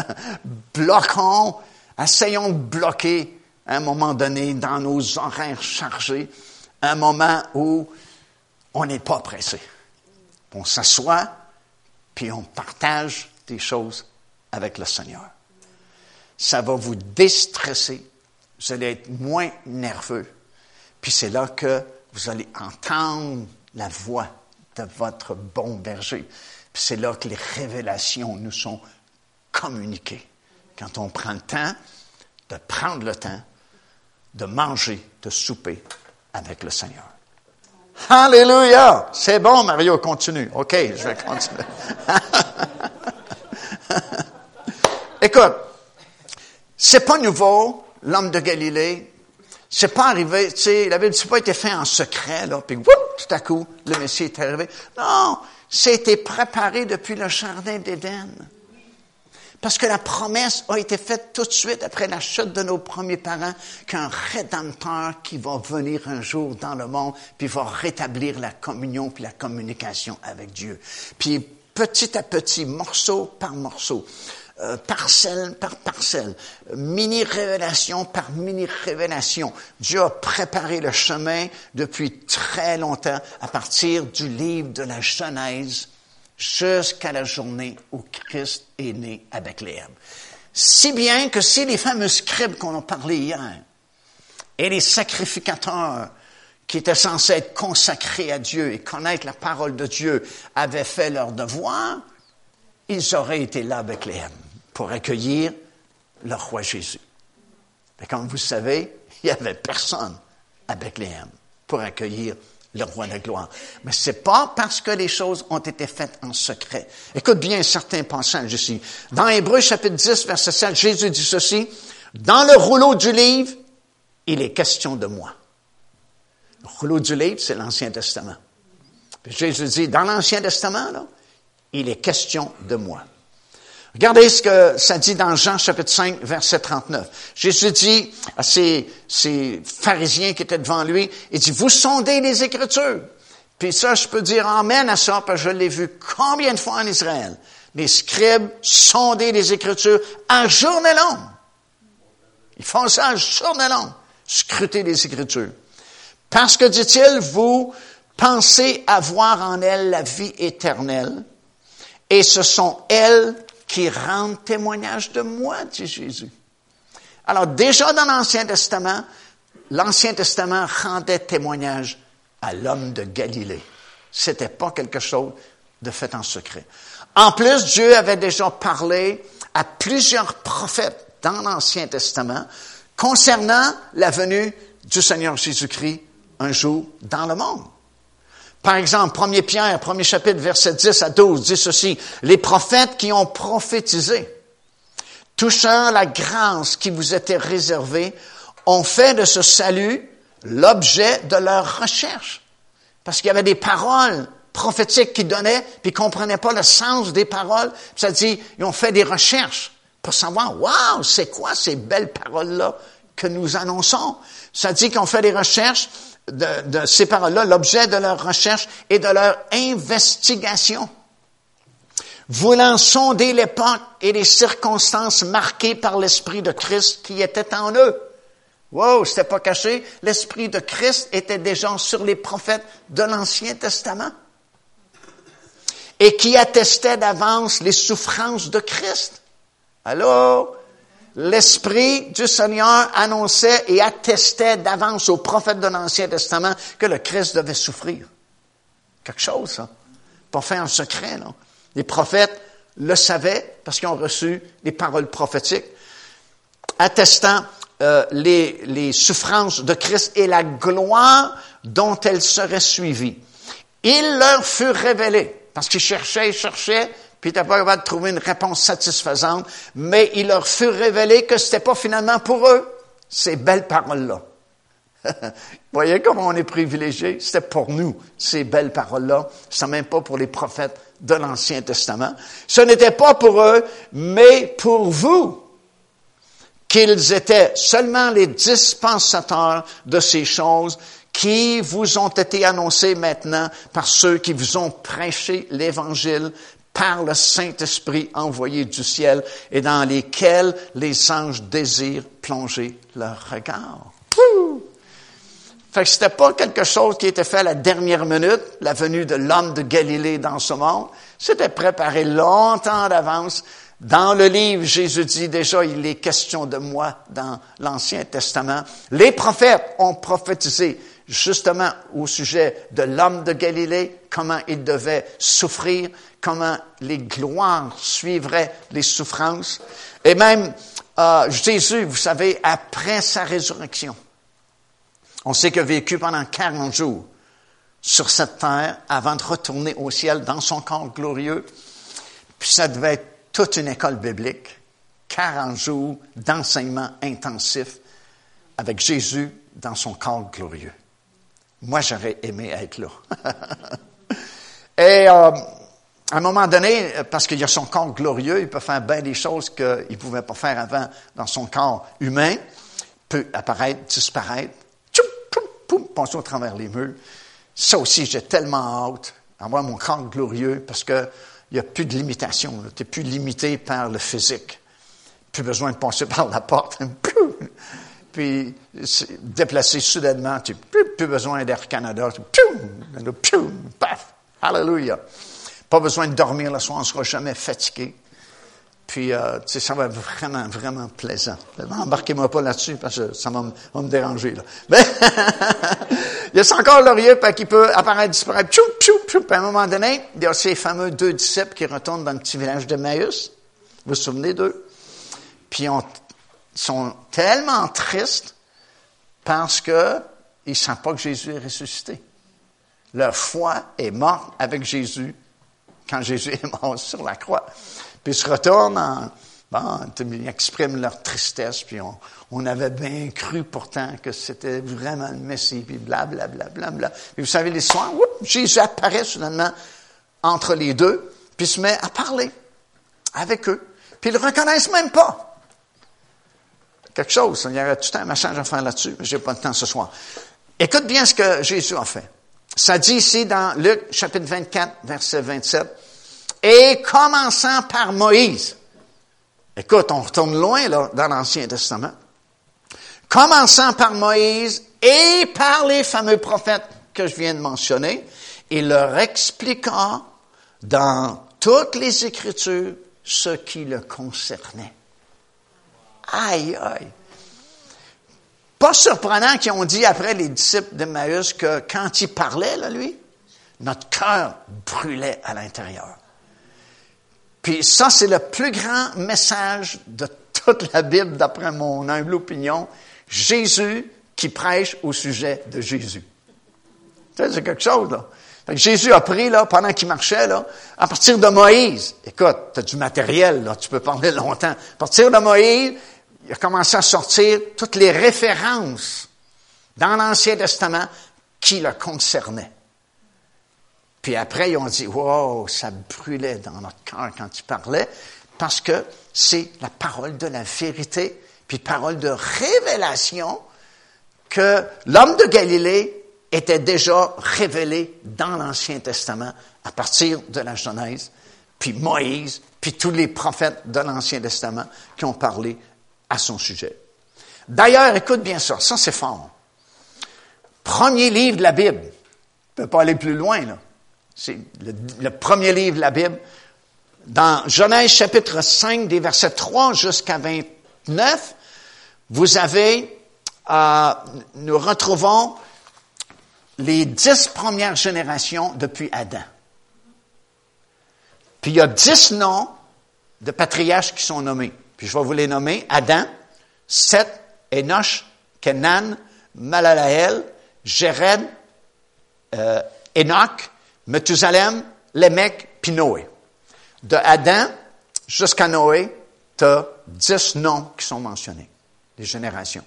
Bloquons, essayons de bloquer à un moment donné dans nos horaires chargés, un moment où on n'est pas pressé. On s'assoit, puis on partage des choses avec le Seigneur. Ça va vous déstresser, vous allez être moins nerveux, puis c'est là que vous allez entendre la voix de votre bon berger. Puis c'est là que les révélations nous sont communiquées. Quand on prend le temps de prendre le temps de manger, de souper avec le Seigneur. Alléluia! C'est bon, Mario, continue. OK, je vais continuer. (laughs) Écoute, c'est pas nouveau, l'homme de Galilée. C'est pas arrivé, tu sais, la Bible n'a pas été fait en secret, là, puis tout à coup, le Messie est arrivé. Non, c'était préparé depuis le jardin d'Éden. Parce que la promesse a été faite tout de suite après la chute de nos premiers parents qu'un rédempteur qui va venir un jour dans le monde, puis va rétablir la communion puis la communication avec Dieu. Puis petit à petit, morceau par morceau, euh, parcelle par parcelle, mini-révélation par mini-révélation. Dieu a préparé le chemin depuis très longtemps à partir du livre de la Genèse jusqu'à la journée où Christ est né à Bethléem. Si bien que si les fameux scribes qu'on a parlé hier et les sacrificateurs qui étaient censés être consacrés à Dieu et connaître la parole de Dieu avaient fait leur devoir, ils auraient été là à Bethléem pour accueillir le roi Jésus. Mais comme vous savez, il n'y avait personne à Bethléem pour accueillir le roi de gloire. Mais c'est pas parce que les choses ont été faites en secret. Écoute bien certains passages ici. Dans Hébreu chapitre 10, verset 7, Jésus dit ceci, dans le rouleau du livre, il est question de moi. Le rouleau du livre, c'est l'Ancien Testament. Jésus dit, dans l'Ancien Testament, là, il est question de moi. Regardez ce que ça dit dans Jean chapitre 5, verset 39. Jésus dit à ces, ces pharisiens qui étaient devant lui, il dit, vous sondez les Écritures. Puis ça, je peux dire Amen à ça, parce que je l'ai vu combien de fois en Israël. Les scribes sondaient les Écritures à journée longue. Ils font ça à journée longue, scruter les Écritures. Parce que, dit-il, vous pensez avoir en elles la vie éternelle, et ce sont elles qui rendent témoignage de moi, dit Jésus. Alors déjà dans l'Ancien Testament, l'Ancien Testament rendait témoignage à l'homme de Galilée. C'était pas quelque chose de fait en secret. En plus, Dieu avait déjà parlé à plusieurs prophètes dans l'Ancien Testament concernant la venue du Seigneur Jésus-Christ un jour dans le monde. Par exemple, 1 Pierre, premier chapitre, verset 10 à 12, dit ceci, les prophètes qui ont prophétisé, touchant la grâce qui vous était réservée, ont fait de ce salut l'objet de leur recherche. Parce qu'il y avait des paroles prophétiques qu'ils donnaient, puis ils comprenaient pas le sens des paroles. Ça dit, ils ont fait des recherches pour savoir, waouh, c'est quoi ces belles paroles-là que nous annonçons? Ça dit qu'ils ont fait des recherches de, ces paroles-là, l'objet de leur recherche et de leur investigation. Voulant sonder l'époque et les circonstances marquées par l'Esprit de Christ qui était en eux. Wow, c'était pas caché. L'Esprit de Christ était déjà sur les prophètes de l'Ancien Testament. Et qui attestait d'avance les souffrances de Christ. Alors, l'Esprit du Seigneur annonçait et attestait d'avance aux prophètes de l'Ancien Testament que le Christ devait souffrir. Quelque chose, ça. Pas fait en secret, non. Les prophètes le savaient parce qu'ils ont reçu les paroles prophétiques attestant euh, les, les souffrances de Christ et la gloire dont elles seraient suivies. Il leur fut révélé, parce qu'ils cherchaient, ils cherchaient, puis n'étaient pas capable de trouver une réponse satisfaisante, mais il leur fut révélé que c'était pas finalement pour eux, ces belles paroles-là. (laughs) Voyez comment on est privilégié? C'était pour nous, ces belles paroles-là. C'est même pas pour les prophètes de l'Ancien Testament. Ce n'était pas pour eux, mais pour vous, qu'ils étaient seulement les dispensateurs de ces choses qui vous ont été annoncées maintenant par ceux qui vous ont prêché l'Évangile par le Saint-Esprit envoyé du ciel et dans lesquels les anges désirent plonger leur regard. Fait que c'était pas quelque chose qui était fait à la dernière minute, la venue de l'homme de Galilée dans ce monde. C'était préparé longtemps d'avance. Dans le livre, Jésus dit déjà, il est question de moi dans l'Ancien Testament. Les prophètes ont prophétisé justement au sujet de l'homme de Galilée, comment il devait souffrir, comment les gloires suivraient les souffrances. Et même euh, Jésus, vous savez, après sa résurrection, on sait qu'il a vécu pendant 40 jours sur cette terre avant de retourner au ciel dans son corps glorieux. Puis ça devait être toute une école biblique, 40 jours d'enseignement intensif avec Jésus dans son corps glorieux. Moi, j'aurais aimé être là. (laughs) Et euh, à un moment donné, parce qu'il a son corps glorieux, il peut faire bien des choses qu'il ne pouvait pas faire avant dans son corps humain, peut apparaître, disparaître, tchoum, poum, poum, passer au travers les murs. Ça aussi, j'ai tellement hâte d'avoir mon corps glorieux parce qu'il n'y a plus de limitation. Tu n'es plus limité par le physique. Plus besoin de passer (laughs) par la porte. Puis déplacer soudainement, tu n'as plus, besoin d'Air Canada. Tu, paf! Hallelujah. Pas besoin de dormir le soir, on ne sera jamais fatigué. Puis, euh, tu sais, ça va être vraiment, vraiment plaisant. Embarquez-moi pas là-dessus parce que ça va me, déranger. Mais, (laughs) il y a encore laurier, qui peut apparaître, disparaître, pchou, pchou, pchou. Puis à un moment donné, il y a ces fameux deux disciples qui retournent dans le petit village de Maïus. Vous vous souvenez d'eux? Puis, on, sont tellement tristes parce que ils ne savent pas que Jésus est ressuscité. Leur foi est morte avec Jésus quand Jésus est mort sur la croix. Puis ils se retournent en, bon, ils expriment leur tristesse, puis on, on avait bien cru pourtant que c'était vraiment le Messie, puis blablabla. Bla, vous savez l'histoire, Jésus apparaît soudainement entre les deux, puis se met à parler avec eux. Puis ils ne le reconnaissent même pas quelque chose. Il y aurait tout un message à faire là-dessus, mais j'ai pas le temps ce soir. Écoute bien ce que Jésus a fait. Ça dit ici dans Luc chapitre 24, verset 27, et commençant par Moïse. Écoute, on retourne loin là dans l'Ancien Testament. Commençant par Moïse et par les fameux prophètes que je viens de mentionner, il leur expliqua dans toutes les Écritures ce qui le concernait. Aïe, aïe. Pas surprenant qu'ils ont dit après les disciples d'Emmaüs que quand il parlait, là, lui, notre cœur brûlait à l'intérieur. Puis ça, c'est le plus grand message de toute la Bible, d'après mon humble opinion. Jésus qui prêche au sujet de Jésus. C'est quelque chose, là. Jésus a pris, là, pendant qu'il marchait, là, à partir de Moïse. Écoute, tu as du matériel, là, tu peux parler longtemps. À partir de Moïse, il a commencé à sortir toutes les références dans l'Ancien Testament qui le concernaient. Puis après, ils ont dit, wow, ça brûlait dans notre cœur quand il parlait, parce que c'est la parole de la vérité, puis parole de révélation que l'homme de Galilée était déjà révélé dans l'Ancien Testament à partir de la Genèse, puis Moïse, puis tous les prophètes de l'Ancien Testament qui ont parlé à son sujet. D'ailleurs, écoute bien ça, ça c'est fort. Premier livre de la Bible. On ne peut pas aller plus loin, là. C'est le, premier livre de la Bible. Dans Genèse chapitre 5, des versets 3 jusqu'à 29, vous avez, euh, nous retrouvons les dix premières générations depuis Adam. Puis il y a dix noms de patriarches qui sont nommés. Puis je vais vous les nommer. Adam, Seth, Enoch, Kenan, Malalael, Jéred, euh, Enoch, Methusalem, Lémec, puis Noé. De Adam jusqu'à Noé, tu as dix noms qui sont mentionnés, des générations.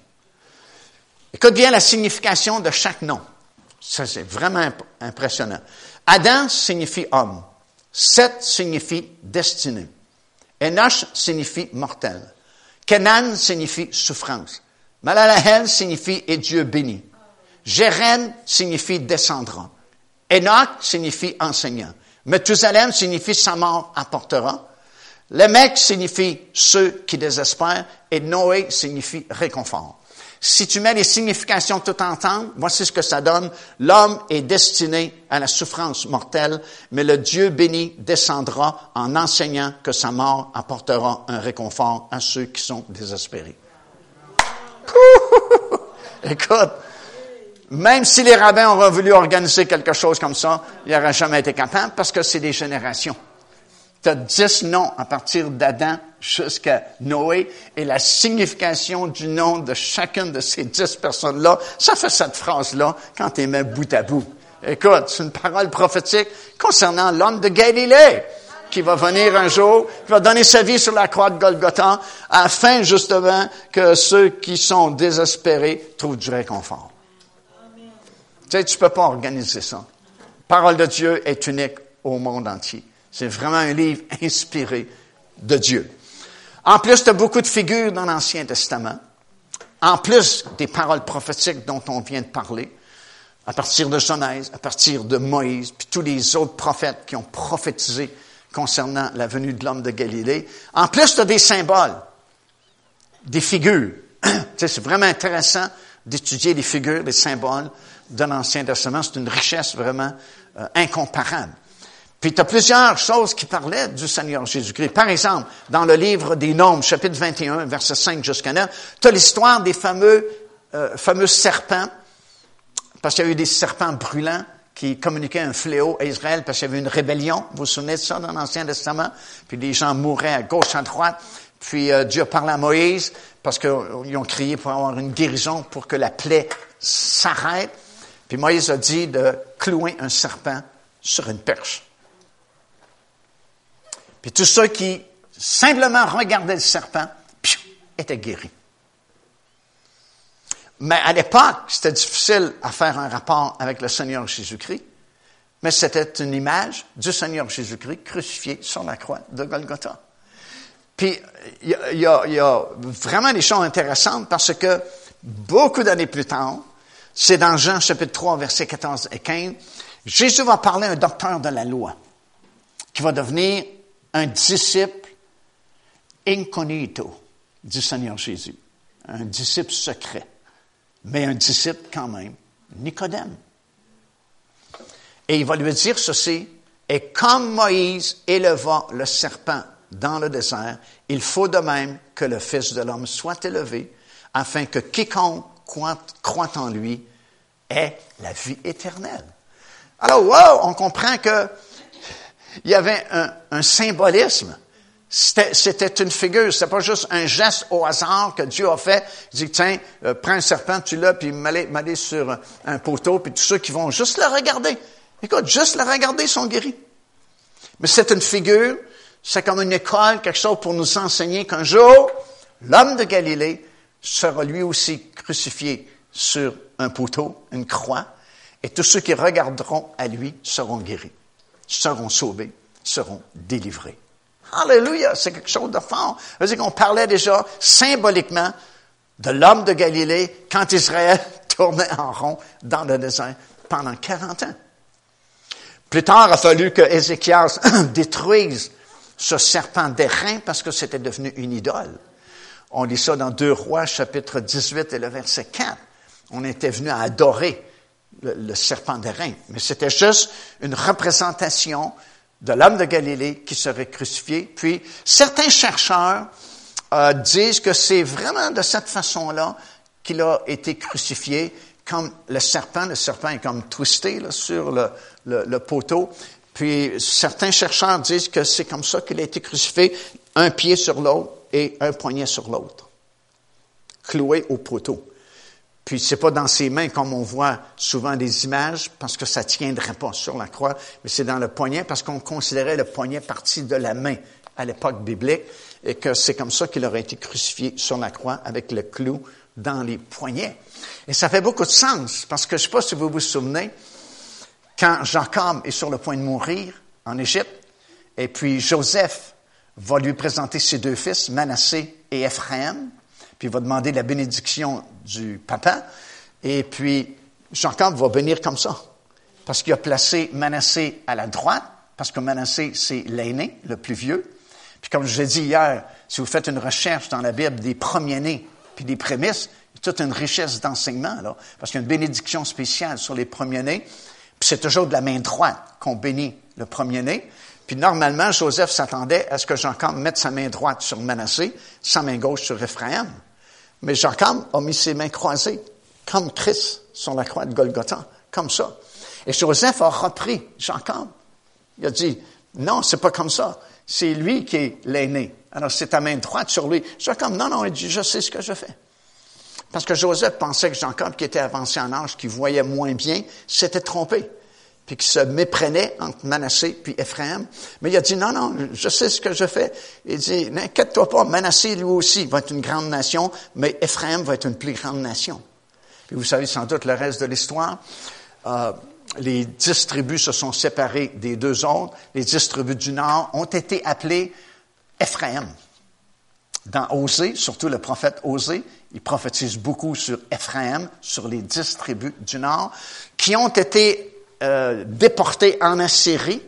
Écoute bien la signification de chaque nom. Ça, c'est vraiment impressionnant. Adam signifie homme. Seth signifie destinée. Enoch signifie mortel. Kenan signifie souffrance. Malalahel signifie et Dieu béni. Jéren signifie descendra. Enoch signifie enseignant. Methusalem signifie sa mort apportera. Lémec signifie ceux qui désespèrent et Noé signifie réconfort. Si tu mets les significations tout ensemble, voici ce que ça donne. L'homme est destiné à la souffrance mortelle, mais le Dieu béni descendra en enseignant que sa mort apportera un réconfort à ceux qui sont désespérés. (laughs) Écoute, même si les rabbins auraient voulu organiser quelque chose comme ça, ils n'auraient jamais été capables parce que c'est des générations. Tu as dix noms à partir d'Adam jusqu'à Noé et la signification du nom de chacune de ces dix personnes-là, ça fait cette phrase-là quand tu mets bout à bout. Écoute, c'est une parole prophétique concernant l'homme de Galilée qui va venir un jour, qui va donner sa vie sur la croix de Golgotha afin justement que ceux qui sont désespérés trouvent du réconfort. Tu sais, tu peux pas organiser ça. La parole de Dieu est unique au monde entier. C'est vraiment un livre (laughs) inspiré de Dieu. En plus, tu beaucoup de figures dans l'Ancien Testament. En plus des paroles prophétiques dont on vient de parler, à partir de Genèse, à partir de Moïse, puis tous les autres prophètes qui ont prophétisé concernant la venue de l'homme de Galilée. En plus, tu des symboles, des figures. (clears throat) c'est vraiment intéressant d'étudier les figures, les symboles de l'Ancien Testament. C'est une richesse vraiment euh, incomparable. Puis tu as plusieurs choses qui parlaient du Seigneur Jésus-Christ. Par exemple, dans le livre des Nombres, chapitre 21, verset 5 jusqu'à 9, tu as l'histoire des fameux, euh, fameux serpents, parce qu'il y a eu des serpents brûlants qui communiquaient un fléau à Israël parce qu'il y avait une rébellion. Vous vous souvenez de ça dans l'Ancien Testament? Puis les gens mouraient à gauche, à droite. Puis euh, Dieu parlé à Moïse parce qu'ils ont crié pour avoir une guérison, pour que la plaie s'arrête. Puis Moïse a dit de clouer un serpent sur une perche. Puis tous ceux qui simplement regardaient le serpent étaient guéris. Mais à l'époque, c'était difficile à faire un rapport avec le Seigneur Jésus-Christ, mais c'était une image du Seigneur Jésus-Christ crucifié sur la croix de Golgotha. Puis, il y, a, vraiment des choses intéressantes parce que beaucoup d'années plus tard, c'est dans Jean chapitre 3, versets 14 et 15, Jésus va parler à un docteur de la loi qui va devenir un disciple incognito du Seigneur Jésus, un disciple secret, mais un disciple quand même, Nicodème. Et il va lui dire ceci, et comme Moïse éleva le serpent dans le désert, il faut de même que le Fils de l'homme soit élevé, afin que quiconque croit, en lui ait la vie éternelle. Alors, wow, on comprend que il y avait un, symbolisme. C'était une figure, c'était pas juste un geste au hasard que Dieu a fait. Il dit, tiens, euh, prends un serpent, tu l'as, puis m'aller sur un poteau, puis tous ceux qui vont juste le regarder. Écoute, juste le regarder sont guéris. Mais c'est une figure c'est comme une école, quelque chose pour nous enseigner qu'un jour, l'homme de Galilée sera lui aussi crucifié sur un poteau, une croix, et tous ceux qui regarderont à lui seront guéris, seront sauvés, seront délivrés. Alléluia, c'est quelque chose de fort. cest dire qu'on parlait déjà symboliquement de l'homme de Galilée quand Israël (laughs) tournait en rond dans le désert pendant 40 ans. Plus tard, il a fallu que Ézéchias (clears throat) détruise ce serpent d'airain parce que c'était devenu une idole. On lit ça dans 2 Rois, chapitre 18 et le verset 4. On était venu à adorer le, serpent d'airain. Mais c'était juste une représentation de l'homme de Galilée qui serait crucifié. Puis, certains chercheurs euh, disent que c'est vraiment de cette façon-là qu'il a été crucifié, comme le serpent. Le serpent est comme twisté sur le, le poteau. Puis certains chercheurs disent que c'est comme ça qu'il a été crucifié, un pied sur l'autre et un poignet sur l'autre, cloué au poteau. Puis c'est pas dans ses mains comme on voit souvent des images parce que ça tiendrait pas sur la croix, mais c'est dans le poignet parce qu'on considérait le poignet partie de la main à l'époque biblique et que c'est comme ça qu'il aurait été crucifié sur la croix avec le clou dans les poignets. Et ça fait beaucoup de sens parce que je sais pas si vous vous souvenez, quand Jacob est sur le point de mourir en Égypte, et puis Joseph va lui présenter ses deux fils, Manassé et Ephraim, puis il va demander la bénédiction du papa, et puis Jacob va venir comme ça, parce qu'il a placé Manassé à la droite, parce que Manassé, c'est l'aîné, le plus vieux. Puis comme je l'ai dit hier, si vous faites une recherche dans la Bible des premiers-nés, puis des prémices, il y a toute une richesse d'enseignement, là, parce qu'il y a une bénédiction spéciale sur les premiers-nés. Puis c'est toujours de la main droite qu'on bénit le premier-né. Puis normalement, Joseph s'attendait à ce que Jacob mette sa main droite sur Manassé, sa main gauche sur Ephraim. Mais Jacob a mis ses mains croisées, comme Christ sur la croix de Golgotha, comme ça. Et Joseph a repris Jacob. Il a dit, non, c'est pas comme ça. C'est lui qui est l'aîné. Alors c'est ta main droite sur lui. Jacob, non, non, il dit, je sais ce que je fais. Parce que Joseph pensait que Jacob, qui était avancé en âge, qui voyait moins bien, s'était trompé. Puis qu'il se méprenait entre Manassé puis Ephraim. Mais il a dit, non, non, je sais ce que je fais. Il dit, n'inquiète-toi pas, Manassé, lui aussi, va être une grande nation, mais Ephraim va être une plus grande nation. Puis vous savez sans doute le reste de l'histoire. Euh, les dix tribus se sont séparées des deux autres. Les dix tribus du Nord ont été appelées Ephraim. Dans Osée, surtout le prophète Osée, il prophétise beaucoup sur Ephraim, sur les dix tribus du Nord, qui ont été euh, déportés en Assyrie.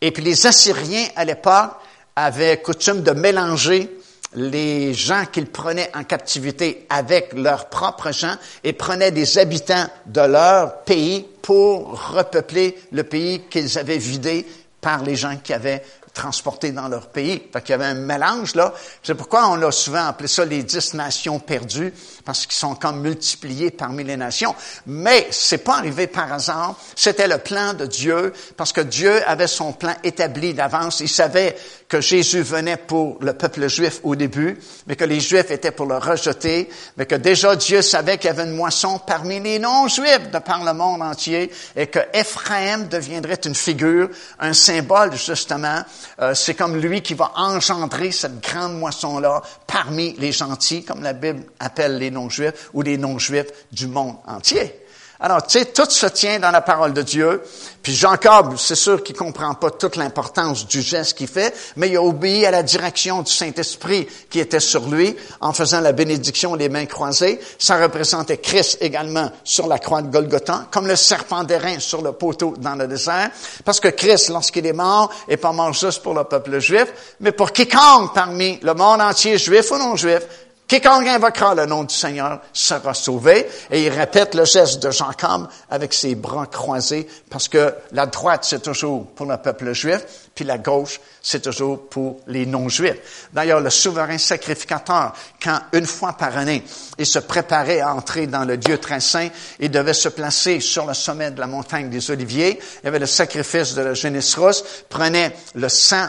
Et puis les Assyriens, à l'époque, avaient coutume de mélanger les gens qu'ils prenaient en captivité avec leurs propres gens et prenaient des habitants de leur pays pour repeupler le pays qu'ils avaient vidé par les gens qui avaient transportés dans leur pays. Fait qu'il y avait un mélange là. C'est pourquoi on a souvent appelé ça les dix nations perdues, parce qu'ils sont comme multipliés parmi les nations. Mais c'est pas arrivé par hasard. C'était le plan de Dieu, parce que Dieu avait son plan établi d'avance. Il savait que Jésus venait pour le peuple juif au début, mais que les Juifs étaient pour le rejeter, mais que déjà Dieu savait qu'il y avait une moisson parmi les non-Juifs de par le monde entier, et que Ephraim deviendrait une figure, un symbole justement. Euh, c'est comme lui qui va engendrer cette grande moisson-là parmi les gentils, comme la Bible appelle les non-Juifs, ou les non-Juifs du monde entier. Alors, tu sais, tout se tient dans la parole de Dieu. Puis Jacob, c'est sûr qu'il comprend pas toute l'importance du geste qu'il fait, mais il a obéi à la direction du Saint-Esprit qui était sur lui en faisant la bénédiction des mains croisées. Ça représentait Christ également sur la croix de Golgotha, comme le serpent d'airain sur le poteau dans le désert. Parce que Christ, lorsqu'il est mort, est pas mort juste pour le peuple juif, mais pour quiconque parmi le monde entier, juif ou non juif, Quiconque invoquera le nom du Seigneur sera sauvé. Et il répète le geste de Jacob avec ses bras croisés parce que la droite, c'est toujours pour le peuple juif, puis la gauche, c'est toujours pour les non-juifs. D'ailleurs, le souverain sacrificateur, quand une fois par année, il se préparait à entrer dans le Dieu très saint, il devait se placer sur le sommet de la montagne des Oliviers. Il y avait le sacrifice de la Génisros, prenait le sang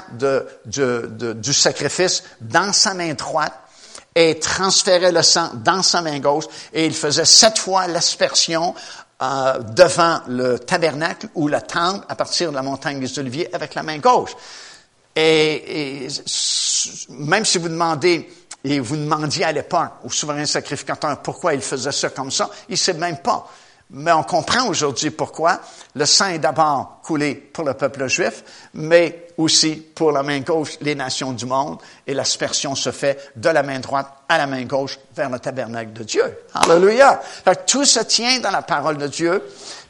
du sacrifice dans sa main droite, et transférait le sang dans sa main gauche et il faisait sept fois l'aspersion euh, devant le tabernacle ou la tente à partir de la montagne des Oliviers avec la main gauche. Et, même si vous demandez et vous demandiez à l'époque au souverain sacrificateur pourquoi il faisait ça comme ça, il sait même pas. Mais on comprend aujourd'hui pourquoi. Le sang est d'abord coulé pour le peuple juif, mais aussi pour la main gauche, les nations du monde, et l'aspersion se fait de la main droite à la main gauche vers le tabernacle de Dieu. Alléluia! tout se tient dans la parole de Dieu,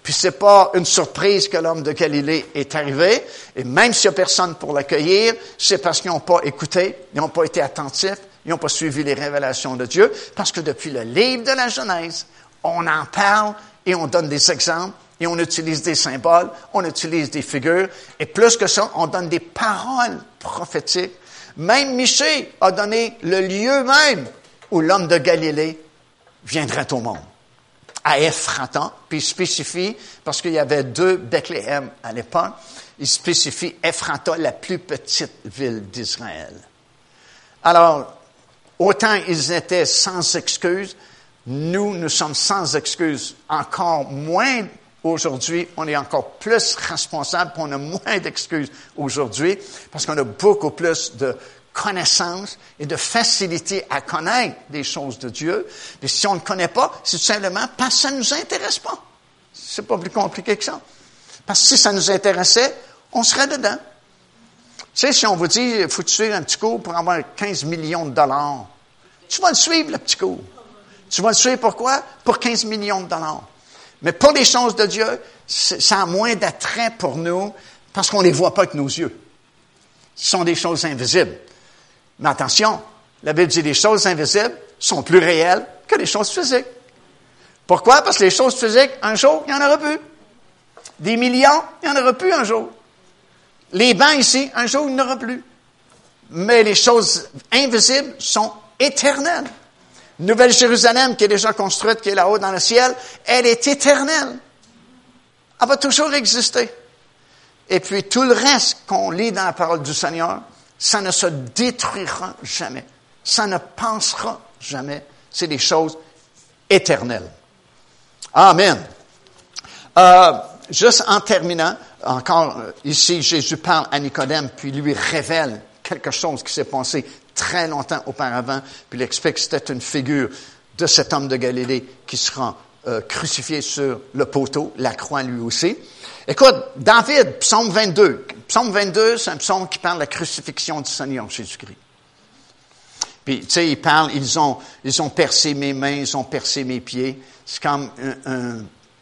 puis c'est pas une surprise que l'homme de Galilée est arrivé, et même s'il n'y a personne pour l'accueillir, c'est parce qu'ils n'ont pas écouté, ils n'ont pas été attentifs, ils n'ont pas suivi les révélations de Dieu, parce que depuis le livre de la Genèse, on en parle, et on donne des exemples, et on utilise des symboles, on utilise des figures, et plus que ça, on donne des paroles prophétiques. Même Michée a donné le lieu même où l'homme de Galilée viendrait au monde. À Ephrata, puis il spécifie, parce qu'il y avait deux Bethléem à l'époque, il spécifie Ephrata, la plus petite ville d'Israël. Alors, autant ils étaient sans excuse, nous, nous sommes sans excuse. Encore moins aujourd'hui, on est encore plus responsable, on a moins d'excuses aujourd'hui, parce qu'on a beaucoup plus de connaissances et de facilité à connaître des choses de Dieu. Mais si on ne connaît pas, c'est tout simplement parce que ça ne nous intéresse pas. C'est pas plus compliqué que ça. Parce que si ça nous intéressait, on serait dedans. Tu sais, si on vous dit, il faut tuer un petit cours pour avoir 15 millions de dollars, tu vas le suivre, le petit cours. Tu vas le suivre pourquoi? Pour 15 millions de dollars. Mais pour les choses de Dieu, ça a moins d'attrait pour nous parce qu'on ne les voit pas avec nos yeux. Ce sont des choses invisibles. Mais attention, la Bible dit les choses invisibles sont plus réelles que les choses physiques. Pourquoi? Parce que les choses physiques, un jour, il n'y en aura plus. Des millions, il n'y en aura plus un jour. Les bancs ici, un jour, il n'y en aura plus. Mais les choses invisibles sont éternelles. Nouvelle Jérusalem qui est déjà construite, qui est là-haut dans le ciel, elle est éternelle. Elle va toujours exister. Et puis tout le reste qu'on lit dans la parole du Seigneur, ça ne se détruira jamais. Ça ne pensera jamais. C'est des choses éternelles. Amen. Euh, juste en terminant, encore euh, ici, Jésus parle à Nicodème, puis lui révèle quelque chose qui s'est passé très longtemps auparavant, puis il explique que c'était une figure de cet homme de Galilée qui sera euh, crucifié sur le poteau, la croix lui aussi. Écoute, David, psaume 22. Psaume 22, c'est un psaume qui parle de la crucifixion du Seigneur Jésus-Christ. Puis, tu sais, il parle, ils ont, percé mes mains, ils ont percé mes pieds. C'est comme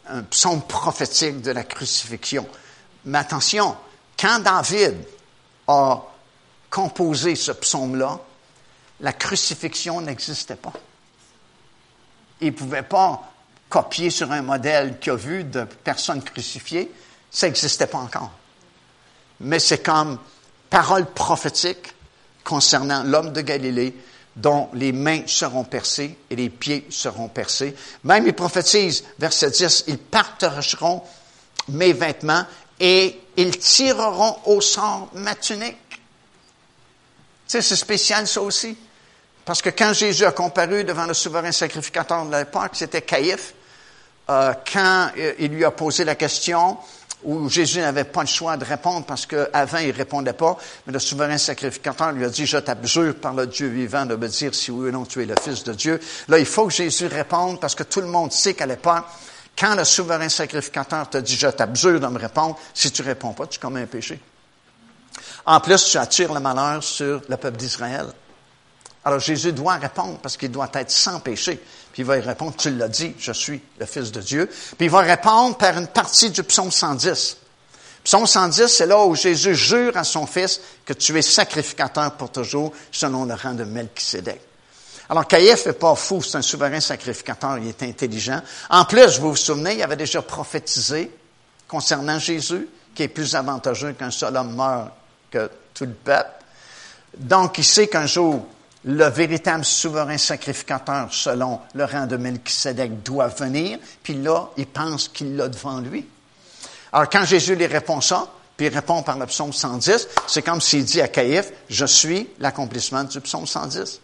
un psaume prophétique de la crucifixion. Mais attention, quand David a composé ce psaume-là, la crucifixion n'existait pas. Il ne pouvait pas copié sur un modèle qu'il a vu de personnes crucifiées, ça n'existait pas encore. Mais c'est comme parole prophétique concernant l'homme de Galilée dont les mains seront percées et les pieds seront percés. Même il prophétise, verset 10, ils partageront mes vêtements et ils tireront au sort ma tunique. Tu sais, c'est spécial ça aussi. Parce que quand Jésus a comparu devant le souverain sacrificateur de l'époque, c'était Caïphe, euh, quand euh, il lui a posé la question, où Jésus n'avait pas le choix de répondre parce qu'avant il répondait pas, mais le souverain sacrificateur lui a dit, je t'abjure par le Dieu vivant de me dire si oui ou non tu es le Fils de Dieu. Là, il faut que Jésus réponde parce que tout le monde sait qu'à l'époque, quand le souverain sacrificateur te dit, je t'abjure de me répondre, si tu réponds pas, tu commets un péché. En plus, tu attires le malheur sur le peuple d'Israël. Alors Jésus doit répondre parce qu'il doit être sans péché. Puis il va y répondre, tu l'as dit, je suis le Fils de Dieu. Puis il va répondre par une partie du psaume 110. Psaume 110, c'est là où Jésus jure à son Fils que tu es sacrificateur pour toujours selon le rang de Melchisédek. Alors, Caïphe n'est pas fou, c'est un souverain sacrificateur, il est intelligent. En plus, vous vous souvenez, il avait déjà prophétisé concernant Jésus, qui est plus avantageux qu'un seul homme meurt que tout le peuple. Donc, il sait qu'un jour, le véritable souverain sacrificateur, selon le rang de Melchisedec, doit venir, puis là, il pense qu'il l'a devant lui. Alors, quand Jésus lui répond ça, puis il répond par le psaume 110, c'est comme s'il dit à Caïphe, je suis l'accomplissement du psaume 110.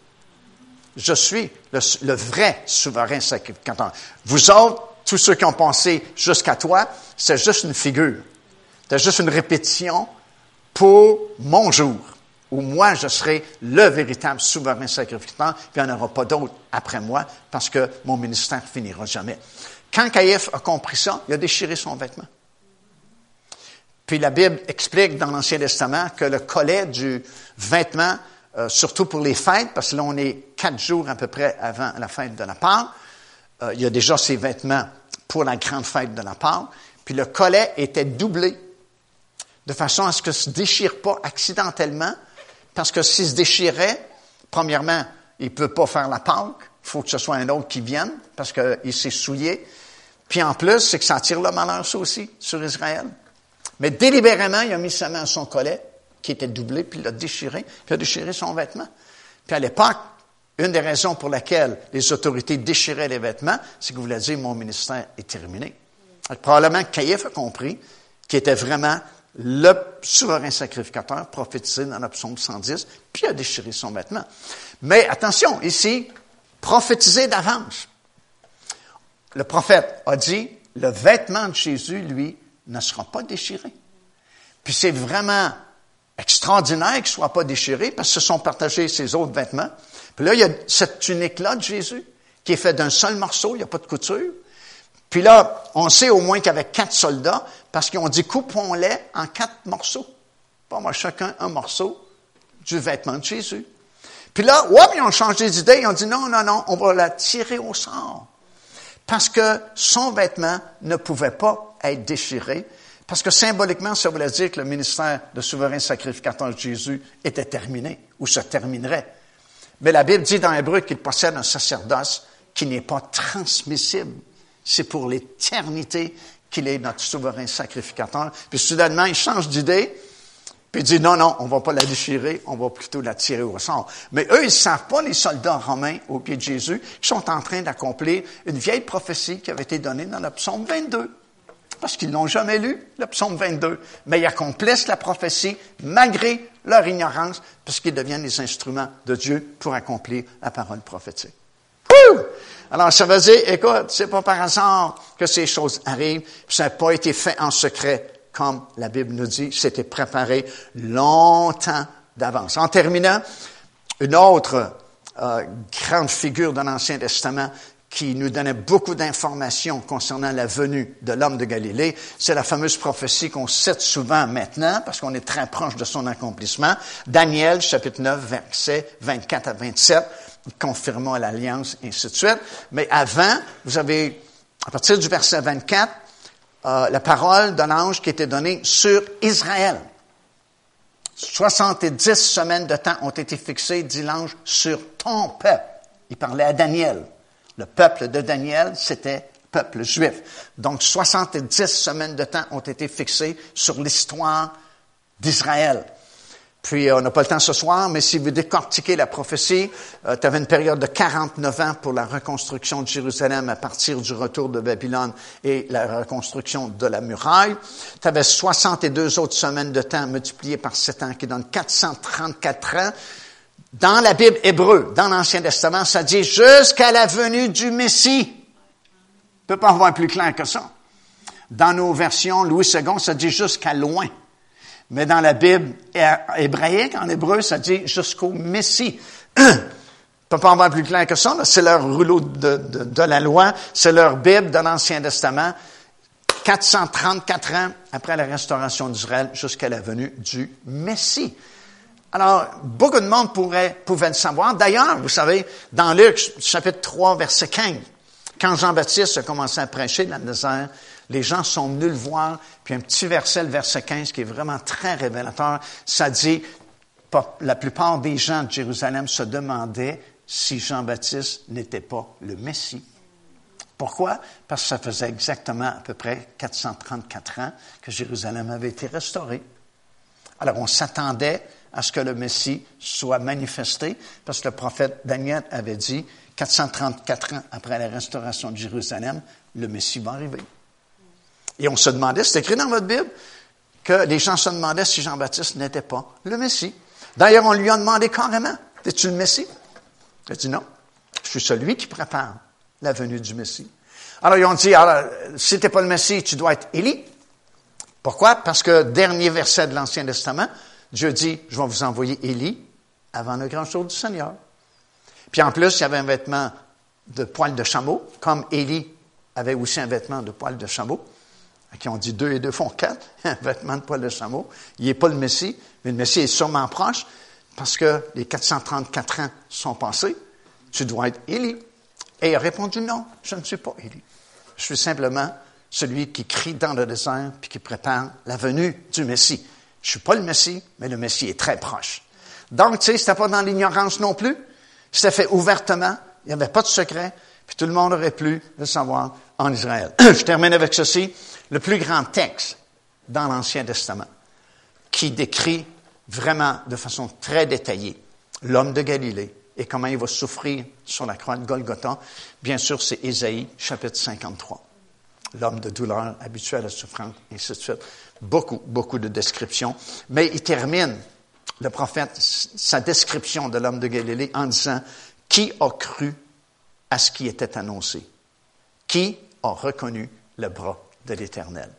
Je suis le, vrai souverain sacrificateur. Vous autres, tous ceux qui ont pensé jusqu'à toi, c'est juste une figure. C'est juste une répétition pour mon jour, où moi je serai le véritable souverain sacrificateur, puis il n'y en aura pas d'autre après moi, parce que mon ministère finira jamais. Quand Caïphe a compris ça, il a déchiré son vêtement. Puis la Bible explique dans l'Ancien Testament que le collet du vêtement euh, surtout pour les fêtes, parce que là, on est quatre jours à peu près avant la fête de la Pâque. Euh, il y a déjà ces vêtements pour la grande fête de la Pâque. Puis le collet était doublé, de façon à ce que ça ne se déchire pas accidentellement, parce que s'il se déchirait, premièrement, il ne peut pas faire la Pâque. Il faut que ce soit un autre qui vienne, parce qu'il s'est souillé. Puis en plus, c'est que ça attire le malheur, ça aussi, sur Israël. Mais délibérément, il a mis sa main à son collet qui était doublé, puis il l'a déchiré, puis il a déchiré son vêtement. Puis à l'époque, une des raisons pour laquelle les autorités déchiraient les vêtements, c'est que vous voulez dire, mon ministère est terminé. probablement Caïphe a compris qu'il était vraiment le souverain sacrificateur prophétisé dans la psaume 110, puis a déchiré son vêtement. Mais attention, ici, prophétisé d'avance. Le prophète a dit, le vêtement de Jésus, lui, ne sera pas déchiré. Puis c'est vraiment extraordinaire qu'il ne soit pas déchiré parce que se sont partagés ses autres vêtements. Puis là, il y a cette tunique-là de Jésus qui est faite d'un seul morceau, il n'y a pas de couture. Puis là, on sait au moins avait quatre soldats parce qu'ils ont dit coupons-les en quatre morceaux. Pas moi, chacun un morceau du vêtement de Jésus. Puis là, hop, ils ont changé d'idée, ils ont dit non, non, non, on va la tirer au sort. Parce que son vêtement ne pouvait pas être déchiré parce que symboliquement, ça voulait dire que le ministère de souverain sacrificateur de Jésus était terminé ou se terminerait. Mais la Bible dit dans Hébreu qu'il possède un sacerdoce qui n'est pas transmissible. C'est pour l'éternité qu'il est notre souverain sacrificateur. Puis soudainement, il change d'idée, puis il dit non, non, on va pas la déchirer, on va plutôt la tirer au sort. Mais eux, ils savent pas, les soldats romains au pied de Jésus, qui sont en train d'accomplir une vieille prophétie qui avait été donnée dans le psaume 22 parce qu'ils n'ont jamais lu le psaume 22, mais ils accomplissent la prophétie malgré leur ignorance, parce qu'ils deviennent les instruments de Dieu pour accomplir la parole prophétique. Alors, ça veut dire, écoute, c'est pas par hasard que ces choses arrivent, ça n'a pas été fait en secret, comme la Bible nous dit, c'était préparé longtemps d'avance. En terminant, une autre euh, grande figure de l'Ancien Testament, qui nous donnait beaucoup d'informations concernant la venue de l'homme de Galilée. C'est la fameuse prophétie qu'on cite souvent maintenant, parce qu'on est très proche de son accomplissement. Daniel, chapitre 9, versets 24 à 27, confirmant l'alliance, et ainsi de suite. Mais avant, vous avez, à partir du verset 24, euh, la parole d'un ange qui était donnée sur Israël. 70 semaines de temps ont été fixées, dit l'ange, sur ton peuple. Il parlait à Daniel. Le peuple de Daniel, c'était peuple juif. Donc 70 semaines de temps ont été fixées sur l'histoire d'Israël. Puis, euh, on n'a pas le temps ce soir, mais si vous décortiquez la prophétie, euh, tu avais une période de 49 ans pour la reconstruction de Jérusalem à partir du retour de Babylone et la reconstruction de la muraille. Tu avais 62 autres semaines de temps multipliées par 7 ans qui donnent 434 ans. Dans la Bible hébreu, dans l'Ancien Testament, ça dit jusqu'à la venue du Messie. Peut pas avoir plus clair que ça. Dans nos versions Louis II, ça dit jusqu'à loin. Mais dans la Bible hébraïque, en hébreu, ça dit jusqu'au Messie. peut pas avoir plus clair que ça. C'est leur rouleau de, de, de la loi, c'est leur Bible de l'Ancien Testament. 434 ans après la restauration d'Israël jusqu'à la venue du Messie. Alors, beaucoup de monde pourrait, pouvait le savoir. D'ailleurs, vous savez, dans Luc, chapitre 3, verset 15, quand Jean-Baptiste a commencé à prêcher dans le désert, les gens sont venus le voir, puis un petit verset, le verset 15, qui est vraiment très révélateur, ça dit, la plupart des gens de Jérusalem se demandaient si Jean-Baptiste n'était pas le Messie. Pourquoi? Parce que ça faisait exactement à peu près 434 ans que Jérusalem avait été restaurée. Alors on s'attendait à ce que le Messie soit manifesté, parce que le prophète Daniel avait dit, 434 ans après la restauration de Jérusalem, le Messie va arriver. Et on se demandait, c'est écrit dans votre Bible, que les gens se demandaient si Jean-Baptiste n'était pas le Messie. D'ailleurs, on lui a demandé carrément, es-tu le Messie? Il a dit non, je suis celui qui prépare la venue du Messie. Alors, ils ont dit, alors, si t'es pas le Messie, tu dois être Élie. Pourquoi? Parce que dernier verset de l'Ancien Testament, Dieu dit, je vais vous envoyer Élie avant le grand jour du Seigneur. Puis en plus, il y avait un vêtement de poil de chameau, comme Élie avait aussi un vêtement de poil de chameau qui ont dit deux et deux font quatre, (laughs) un vêtement de poil de chameau. Il n'est pas le Messie, mais le Messie est sûrement proche parce que les 434 ans sont passés. Tu dois être Élie. Et il a répondu non, je ne suis pas Élie. Je suis simplement celui qui crie dans le désert puis qui prépare la venue du Messie. Je suis pas le Messie, mais le Messie est très proche. Donc, tu sais, c'était pas dans l'ignorance non plus. C'était fait ouvertement. Il n'y avait pas de secret. Tout le monde aurait pu le savoir en Israël. (clears throat) Je termine avec ceci le plus grand texte dans l'Ancien Testament qui décrit vraiment de façon très détaillée l'homme de Galilée et comment il va souffrir sur la croix de Golgotha. Bien sûr, c'est Ésaïe, chapitre 53. L'homme de douleur, habitué à la souffrance, et ainsi de suite. Beaucoup, beaucoup de descriptions. Mais il termine, le prophète, sa description de l'homme de Galilée en disant, qui a cru à ce qui était annoncé? Qui a reconnu le bras de l'Éternel?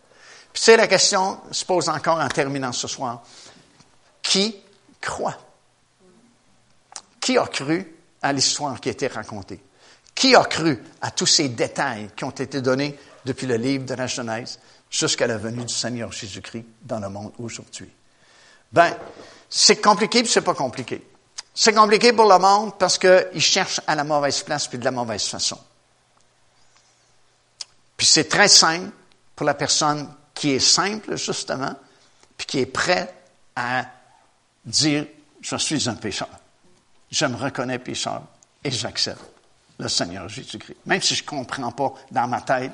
Puis c'est la question se pose encore en terminant ce soir. Qui croit? Qui a cru à l'histoire qui a été racontée? Qui a cru à tous ces détails qui ont été donnés depuis le livre de la Genèse jusqu'à la venue du Seigneur Jésus-Christ dans le monde aujourd'hui? Ben, c'est compliqué puis c'est pas compliqué. C'est compliqué pour le monde parce qu'il cherche à la mauvaise place puis de la mauvaise façon. Puis c'est très simple pour la personne qui est simple, justement, puis qui est prête à dire, je suis un pécheur. Je me reconnais pécheur et j'accepte le Seigneur Jésus-Christ. Même si je ne comprends pas dans ma tête,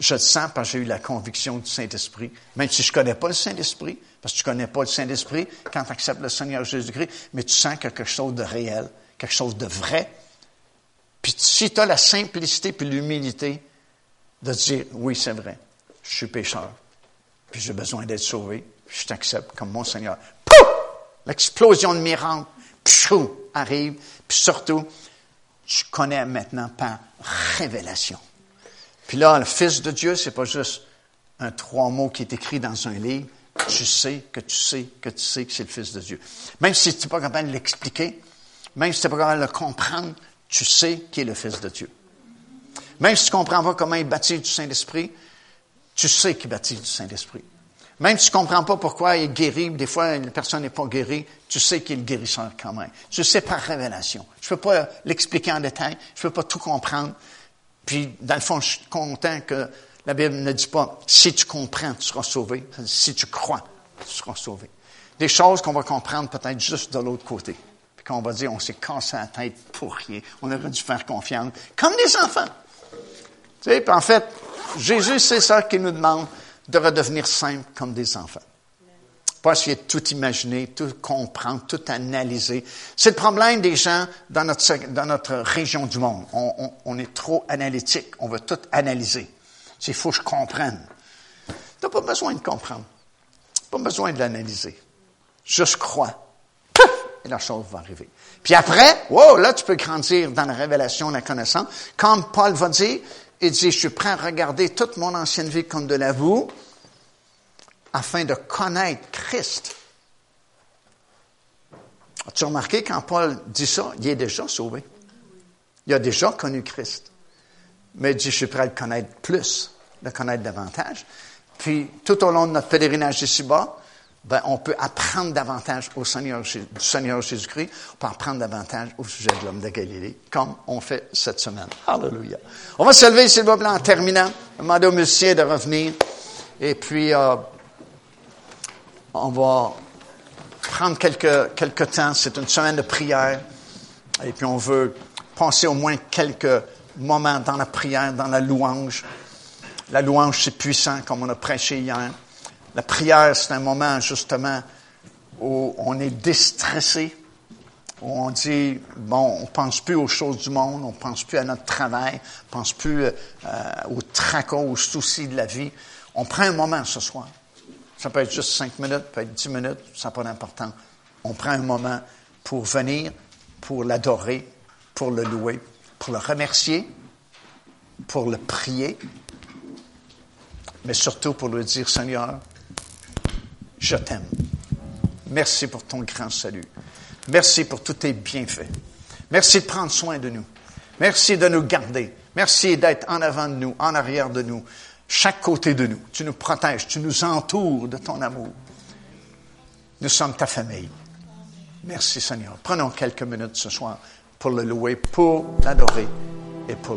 je le sens parce que j'ai eu la conviction du Saint-Esprit. Même si je ne connais pas le Saint-Esprit, parce que tu ne connais pas le Saint-Esprit quand tu acceptes le Seigneur Jésus-Christ, mais tu sens quelque chose de réel, quelque chose de vrai. Puis si tu as la simplicité puis l'humilité de dire, oui, c'est vrai, je suis pécheur, puis j'ai besoin d'être sauvé, je t'accepte comme mon Seigneur. Pouf! L'explosion de miracle, pshou, arrive, puis surtout, tu connais maintenant par révélation. Puis là, le Fils de Dieu, c'est pas juste un trois mots qui est écrit dans un livre. Tu sais que tu sais que tu sais que c'est le Fils de Dieu. Même si tu n'es pas capable de l'expliquer, même si tu n'es pas capable de le comprendre, tu sais qu'il est le Fils de Dieu. Même si tu ne comprends pas comment il bâtit du Saint-Esprit, tu sais qu'il baptise du Saint-Esprit. Même si tu ne comprends pas pourquoi il guérit, des fois une personne n'est pas guérie, tu sais qu'il est guérisseur quand même. Tu sais par révélation. Je ne peux pas l'expliquer en détail, je ne peux pas tout comprendre. Puis, dans le fond, je suis content que la Bible ne dit pas si tu comprends, tu seras sauvé. Si tu crois, tu seras sauvé. Des choses qu'on va comprendre peut-être juste de l'autre côté. Puis qu'on va dire, on s'est cassé la tête pour rien. On aurait dû faire confiance. Comme des enfants. Tu sais, puis en fait, Jésus, c'est ça qu'il nous demande, de redevenir simples comme des enfants. Pas essayer de tout imaginer, tout comprendre, tout analyser. C'est le problème des gens dans notre, dans notre région du monde. On, est trop analytique. On veut tout analyser. Il faut que je comprenne. Tu n'as pas besoin de comprendre. Pas besoin de l'analyser. Juste crois. Et la chose va arriver. Puis après, wow, là, tu peux grandir dans la révélation, la connaissance. Comme Paul va dire, il dit, je suis prêt à regarder toute mon ancienne vie comme de la boue afin de connaître Christ. As-tu remarqué quand Paul dit ça, il est déjà sauvé. Il a déjà connu Christ. Mais il dit, je suis prêt à le connaître plus, le connaître davantage. Puis, tout au long de notre pèlerinage ici-bas, ben, on peut apprendre davantage au Seigneur, Jésus-Christ. On peut apprendre davantage au sujet de l'homme de Galilée, comme on fait cette semaine. Alléluia. On va se lever, s'il vous plaît, en terminant. Demander aux musiciens de revenir. Et puis, euh, on va prendre quelques, temps. C'est une semaine de prière. Et puis, on veut passer au moins quelques moments dans la prière, dans la louange. La louange, c'est puissant, comme on a prêché hier. La prière, c'est un moment, justement, où on est déstressé, où on dit, bon, on pense plus aux choses du monde, on pense plus à notre travail, on pense plus euh, aux tracas, aux soucis de la vie. On prend un moment ce soir. Ça peut être juste cinq minutes, ça peut être dix minutes, ça n'a pas d'importance. On prend un moment pour venir, pour l'adorer, pour le louer, pour le remercier, pour le prier, mais surtout pour lui dire, Seigneur, je t'aime. Merci pour ton grand salut. Merci pour tous tes bienfaits. Merci de prendre soin de nous. Merci de nous garder. Merci d'être en avant de nous, en arrière de nous, chaque côté de nous. Tu nous protèges, tu nous entoures de ton amour. Nous sommes ta famille. Merci Seigneur. Prenons quelques minutes ce soir pour le louer, pour l'adorer et pour